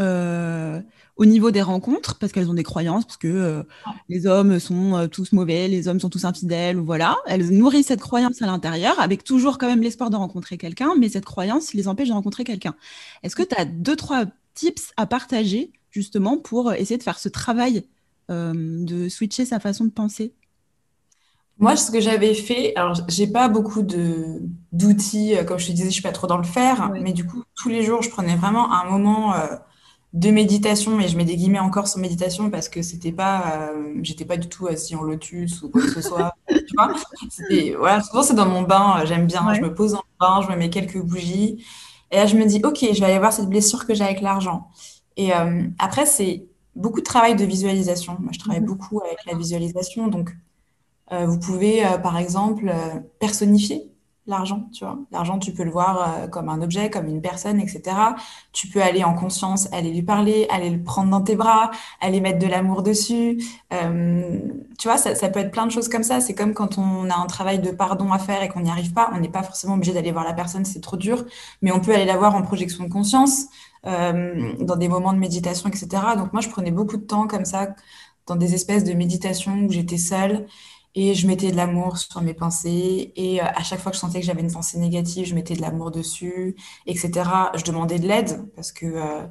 au niveau des rencontres, parce qu'elles ont des croyances, parce que les hommes sont tous mauvais, les hommes sont tous infidèles, ou voilà. Elles nourrissent cette croyance à l'intérieur, avec toujours quand même l'espoir de rencontrer quelqu'un, mais cette croyance les empêche de rencontrer quelqu'un. Est-ce que tu as deux, trois tips à partager justement pour essayer de faire ce travail euh, de switcher sa façon de penser? Moi, ce que j'avais fait, alors j'ai pas beaucoup de d'outils, euh, comme je te disais, je suis pas trop dans le faire, mais du coup, tous les jours, je prenais vraiment un moment euh, de méditation, et je mets des guillemets encore sur méditation parce que c'était pas, j'étais pas du tout assis en lotus ou quoi que ce soit, tu vois. Voilà, souvent c'est dans mon bain, j'aime bien, je me pose dans le bain, je me mets quelques bougies, et là, je me dis, OK, je vais aller voir cette blessure que j'ai avec l'argent. Et euh, après, c'est beaucoup de travail de visualisation. Moi, je travaille mhm. beaucoup avec la visualisation. Donc, euh, vous pouvez, euh, par exemple, personnifier l'argent, tu vois. L'argent, tu peux le voir euh, comme un objet, comme une personne, etc. Tu peux aller en conscience, aller lui parler, aller le prendre dans tes bras, aller mettre de l'amour dessus. Euh, tu vois, ça, peut être plein de choses comme ça. C'est comme quand on a un travail de pardon à faire et qu'on n'y arrive pas. On n'est pas forcément obligé d'aller voir la personne, c'est trop dur. Mais on peut aller la voir en projection de conscience, euh, dans des moments de méditation, etc. Donc moi, je prenais beaucoup de temps comme ça, dans des espèces de méditation où j'étais seule et je mettais de l'amour sur mes pensées. Et euh, à chaque fois que je sentais que j'avais une pensée négative, je mettais de l'amour dessus, etc. Je demandais de l'aide parce que euh,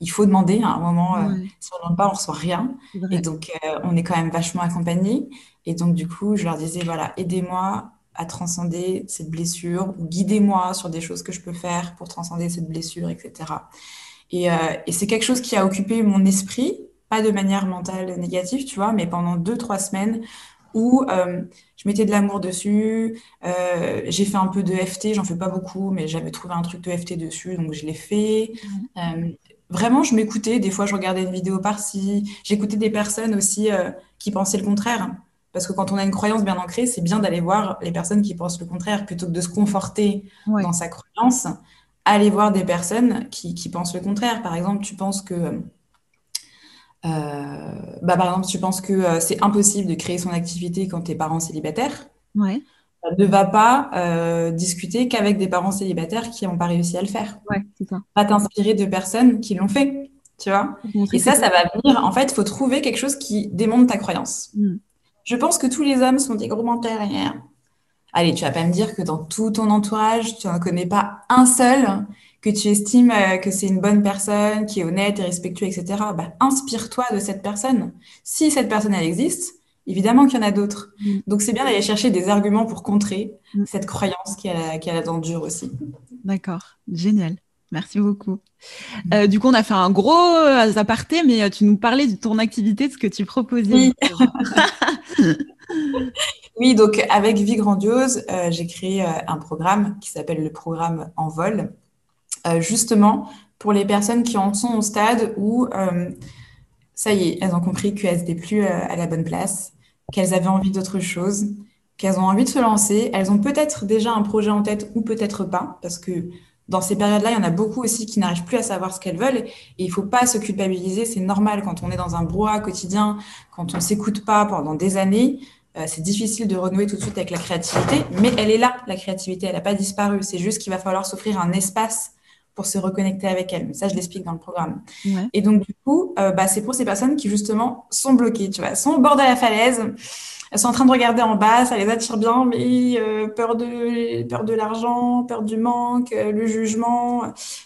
il faut demander à un moment. Euh, si on ne demande pas, on reçoit rien. Et donc, on est quand même vachement accompagné. Et donc, du coup, je leur disais, voilà, aidez-moi à transcender cette blessure ou guidez-moi sur des choses que je peux faire pour transcender cette blessure, etc. Et, et c'est quelque chose qui a occupé mon esprit, pas de manière mentale négative, tu vois, mais pendant deux, trois semaines où euh, je mettais de l'amour dessus. Euh, j'ai fait un peu de FT, j'en fais pas beaucoup, mais j'avais trouvé un truc de FT dessus, donc je l'ai fait. Euh, vraiment, je m'écoutais. Des fois, je regardais une vidéo par-ci. J'écoutais des personnes aussi qui pensaient le contraire. Parce que quand on a une croyance bien ancrée, c'est bien d'aller voir les personnes qui pensent le contraire plutôt que de se conforter dans sa croyance. Aller voir des personnes qui, qui pensent le contraire. Par exemple, tu penses que bah, par exemple, tu penses que euh, c'est impossible de créer son activité quand tes parents célibataires? Ouais. Ne va pas euh, discuter qu'avec des parents célibataires qui n'ont pas réussi à le faire. Ouais, ça. Pas t'inspirer de personnes qui l'ont fait, tu vois? Et ça, ça va venir. En fait, il faut trouver quelque chose qui démonte ta croyance. Mm. Je pense que tous les hommes sont des gros menteurs. Allez, tu vas pas me dire que dans tout ton entourage, tu n'en connais pas un seul que tu estimes euh, que c'est une bonne personne, qui est honnête et respectueux, etc., bah, inspire-toi de cette personne. Si cette personne, elle existe, évidemment qu'il y en a d'autres. Mm. Donc, c'est bien d'aller chercher des arguments pour contrer mm. cette croyance qui a, dent dure aussi. D'accord, génial. Merci beaucoup. Mm. Euh, du coup, on a fait un gros euh, aparté, mais tu nous parlais de ton activité, de ce que tu proposais. Oui, oui donc avec Vie Grandiose, j'ai créé un programme qui s'appelle le programme En vol, euh, justement pour les personnes qui en sont au stade où euh, ça y est, elles ont compris qu'elles n'étaient plus euh, à la bonne place, qu'elles avaient envie d'autre chose, qu'elles ont envie de se lancer. Elles ont peut-être déjà un projet en tête ou peut-être pas, parce que dans ces périodes-là, il y en a beaucoup aussi qui n'arrivent plus à savoir ce qu'elles veulent. Et il ne faut pas se culpabiliser. C'est normal quand on est dans un brouhaha quotidien, quand on ne s'écoute pas pendant des années. c'est difficile de renouer tout de suite avec la créativité, mais elle est là, la créativité. Elle n'a pas disparu. C'est juste qu'il va falloir s'offrir un espace pour se reconnecter avec elle. Mais ça, je l'explique dans le programme. Et donc, du coup, euh, bah, c'est pour ces personnes qui, justement, sont bloquées, tu vois, sont au bord de la falaise, elles sont en train de regarder en bas, ça les attire bien, mais euh, peur de peur de l'argent, peur du manque, euh, le jugement,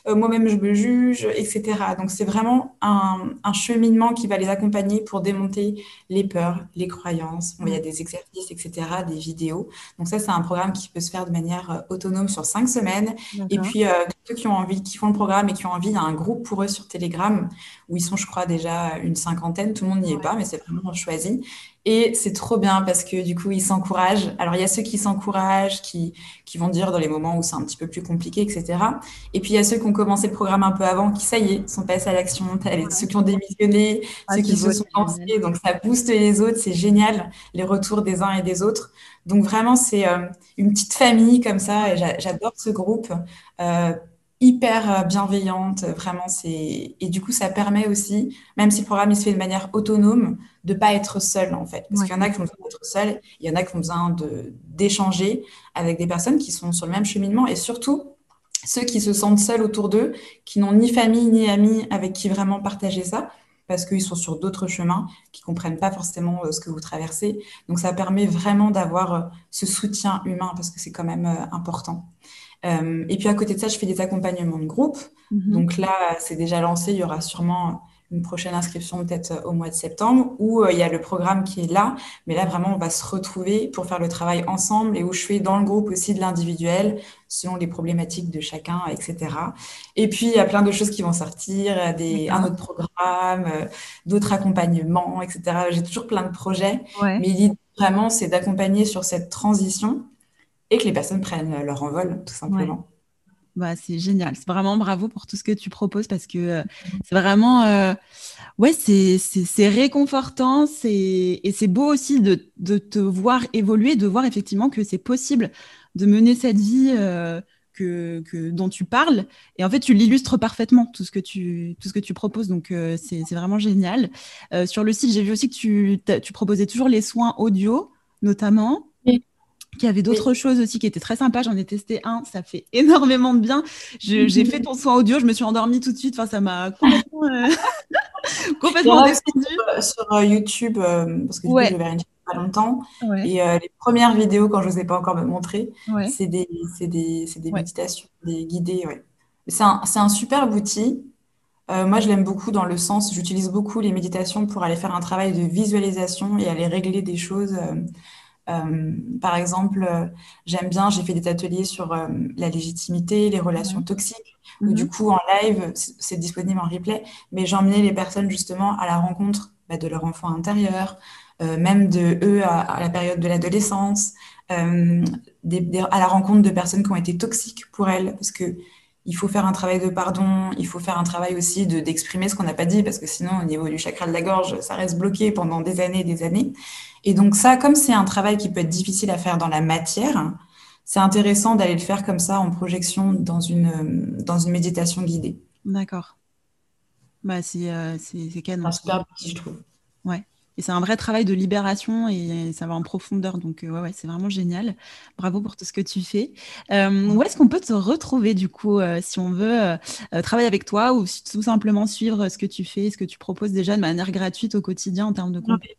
euh, moi-même je me juge, etc. Donc c'est vraiment un, un, cheminement qui va les accompagner pour démonter les peurs, les croyances. il y a des exercices, etc., des vidéos. Donc ça c'est un programme qui peut se faire de manière autonome sur cinq semaines. Et puis ceux qui ont envie, qui font le programme et qui ont envie, il y a un groupe pour eux sur Telegram où ils sont, je crois, déjà une cinquantaine. Tout le monde n'y est pas, mais c'est vraiment choisi. Et c'est trop bien parce que du coup, ils s'encouragent. Alors, il y a ceux qui s'encouragent, qui, qui vont dire dans les moments où c'est un petit peu plus compliqué, etc. Et puis, il y a ceux qui ont commencé le programme un peu avant, qui, ça y est, sont passés à l'action. Ceux qui ont démissionné, ah, ceux qui se sont lancés. Donc, ça booste les autres. C'est génial, les retours des uns et des autres. Donc, vraiment, c'est euh, une petite famille comme ça. Et j'adore ce groupe. Euh, hyper euh, bienveillante, vraiment c'est et du coup ça permet aussi, même si le programme il se fait de manière autonome, de pas être seul en fait, parce qu'il y en a qui ont besoin d'être seul, il y en a qui ont besoin de d'échanger avec des personnes qui sont sur le même cheminement et surtout ceux qui se sentent seuls autour d'eux, qui n'ont ni famille ni amis avec qui vraiment partager ça, parce qu'ils sont sur d'autres chemins, qui comprennent pas forcément euh, ce que vous traversez. Donc ça permet vraiment d'avoir euh, ce soutien humain parce que c'est quand même important. Euh, et puis à côté de ça, je fais des accompagnements de groupe. Mhm. Donc là, c'est déjà lancé. Il y aura sûrement une prochaine inscription peut-être euh, au mois de septembre où euh, il y a le programme qui est là. Mais là, vraiment, on va se retrouver pour faire le travail ensemble et où je fais dans le groupe aussi de l'individuel selon les problématiques de chacun, etc. Et puis, il y a plein de choses qui vont sortir, des, un autre programme, d'autres accompagnements, etc. J'ai toujours plein de projets. Mais l'idée, vraiment, c'est d'accompagner sur cette transition que les personnes prennent leur envol, tout simplement. Bah, c'est génial. C'est vraiment bravo pour tout ce que tu proposes parce que euh, c'est vraiment, euh, ouais, c'est réconfortant et c'est beau aussi de, de, te voir évoluer, de voir effectivement que c'est possible de mener cette vie euh, que, que, dont tu parles. Et en fait, tu l'illustres parfaitement, tout ce que tu, tout ce que tu proposes. Donc, c'est vraiment génial. sur le site, j'ai vu aussi que tu, tu proposais toujours les soins audio, notamment. Il y avait d'autres choses aussi qui étaient très sympas. J'en ai testé un, ça fait énormément de bien. J'ai fait ton soin audio, je me suis endormie tout de suite. Enfin, ça m'a complètement, euh... complètement. Sur, euh, YouTube, euh, parce que ouais. je vérifié pas longtemps. Et euh, les premières vidéos, quand je ne vous ai pas encore me montrer, c'est des, des, des méditations, des guidées. C'est un, un super outil. moi, je l'aime beaucoup dans le sens, j'utilise beaucoup les méditations pour aller faire un travail de visualisation et aller régler des choses par exemple, euh, j'aime bien, j'ai fait des ateliers sur euh, la légitimité, les relations toxiques, où du mhm. coup, en live, c'est disponible en replay, mais j'emmenais les personnes justement à la rencontre bah, de leur enfant intérieur, même de eux à, la période de l'adolescence, à la rencontre de personnes qui ont été toxiques pour elles, parce que il faut faire un travail de pardon, il faut faire un travail aussi de d'exprimer ce qu'on n'a pas dit, parce que sinon, au niveau du chakra de la gorge, ça reste bloqué pendant des années et des années. Et donc ça, comme c'est un travail qui peut être difficile à faire dans la matière, c'est intéressant d'aller le faire comme ça en projection dans une, dans une méditation guidée. D'accord. Bah, c'est euh, canon. C'est super petit, je trouve. Ouais. Et c'est un vrai travail de libération et ça va en profondeur. Donc, euh, ouais, ouais c'est vraiment génial. Bravo pour tout ce que tu fais. Euh, où est-ce qu'on peut te retrouver, du coup, euh, si on veut travailler avec toi ou tout simplement suivre ce que tu fais, ce que tu proposes déjà de manière gratuite au quotidien en termes de contenu?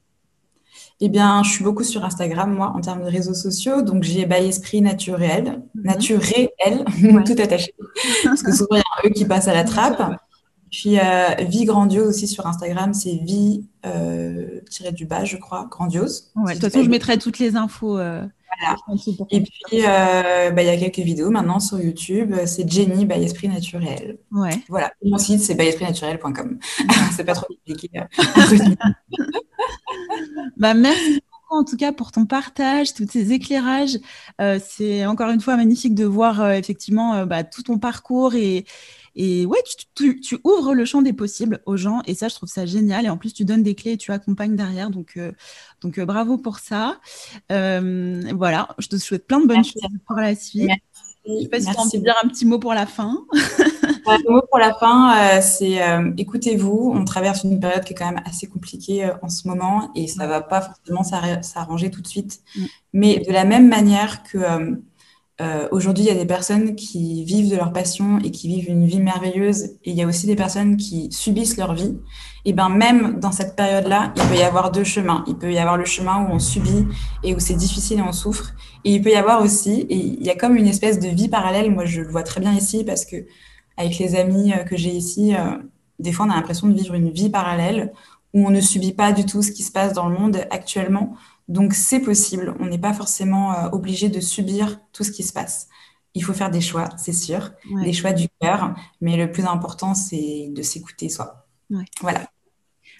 Eh bien, je suis beaucoup sur Instagram, moi, en termes de réseaux sociaux. Donc, j'ai By Esprit Naturel, mhm. naturel, tout attaché. Parce que souvent, il y a eux qui passent à la trappe. Puis, euh, Vie Grandiose aussi sur Instagram, c'est vie euh, du bas, je crois, grandiose. de toute façon, je mettrai toutes les infos. Euh, Et puis, euh, bah, il y a quelques vidéos maintenant sur YouTube. C'est Jenny by Esprit Naturel. Ouais. Voilà. Mon site, c'est byespritnaturel.com. c'est pas trop compliqué. bah, merci beaucoup en tout cas pour ton partage, tous ces éclairages. c'est encore une fois magnifique de voir effectivement bah, tout ton parcours et et ouais, tu, tu, ouvres le champ des possibles aux gens et ça, je trouve ça génial. Et en plus, tu donnes des clés et tu accompagnes derrière. Donc, euh, donc euh, bravo pour ça. Euh, voilà, je te souhaite plein de bonnes choses pour la suite. Merci. Je sais pas si tu as envie de dire un petit mot pour la fin. un mot pour la fin, c'est écoutez-vous. On traverse une période qui est quand même assez compliquée en ce moment et ça va pas forcément s'arranger tout de suite. Mm. Mais de la même manière que euh, aujourd'hui, il y a des personnes qui vivent de leur passion et qui vivent une vie merveilleuse, et il y a aussi des personnes qui subissent leur vie. Et ben même dans cette période-là, il peut y avoir deux chemins. Il peut y avoir le chemin où on subit et où c'est difficile et on souffre, et il peut y avoir aussi, et il y a comme une espèce de vie parallèle. Moi, je le vois très bien ici parce que avec les amis euh, que j'ai ici, euh, des fois, on a l'impression de vivre une vie parallèle où on ne subit pas du tout ce qui se passe dans le monde actuellement donc c'est possible, on n'est pas forcément euh, obligé de subir tout ce qui se passe. Il faut faire des choix, c'est sûr, des choix du cœur, mais le plus important, c'est de s'écouter soi. Voilà.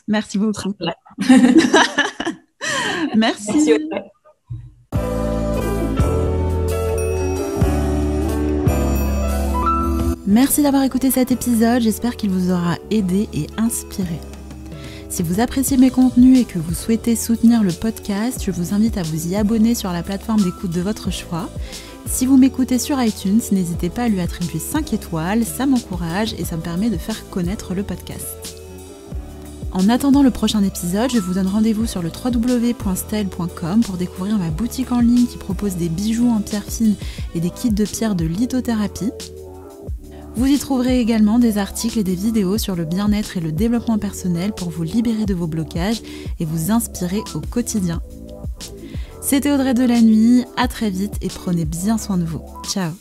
Merci beaucoup. Merci. Merci d'avoir écouté cet épisode, j'espère qu'il vous aura aidé et inspiré. Si vous appréciez mes contenus et que vous souhaitez soutenir le podcast, je vous invite à vous y abonner sur la plateforme d'écoute de votre choix. Si vous m'écoutez sur iTunes, n'hésitez pas à lui attribuer 5 étoiles, ça m'encourage et ça me permet de faire connaître le podcast. En attendant le prochain épisode, je vous donne rendez-vous sur le www.style.com pour découvrir ma boutique en ligne qui propose des bijoux en pierre fine et des kits de pierre de lithothérapie. Vous y trouverez également des articles et des vidéos sur le bien-être et le développement personnel pour vous libérer de vos blocages et vous inspirer au quotidien. C'était Audrey de la nuit, à très vite et prenez bien soin de vous. Ciao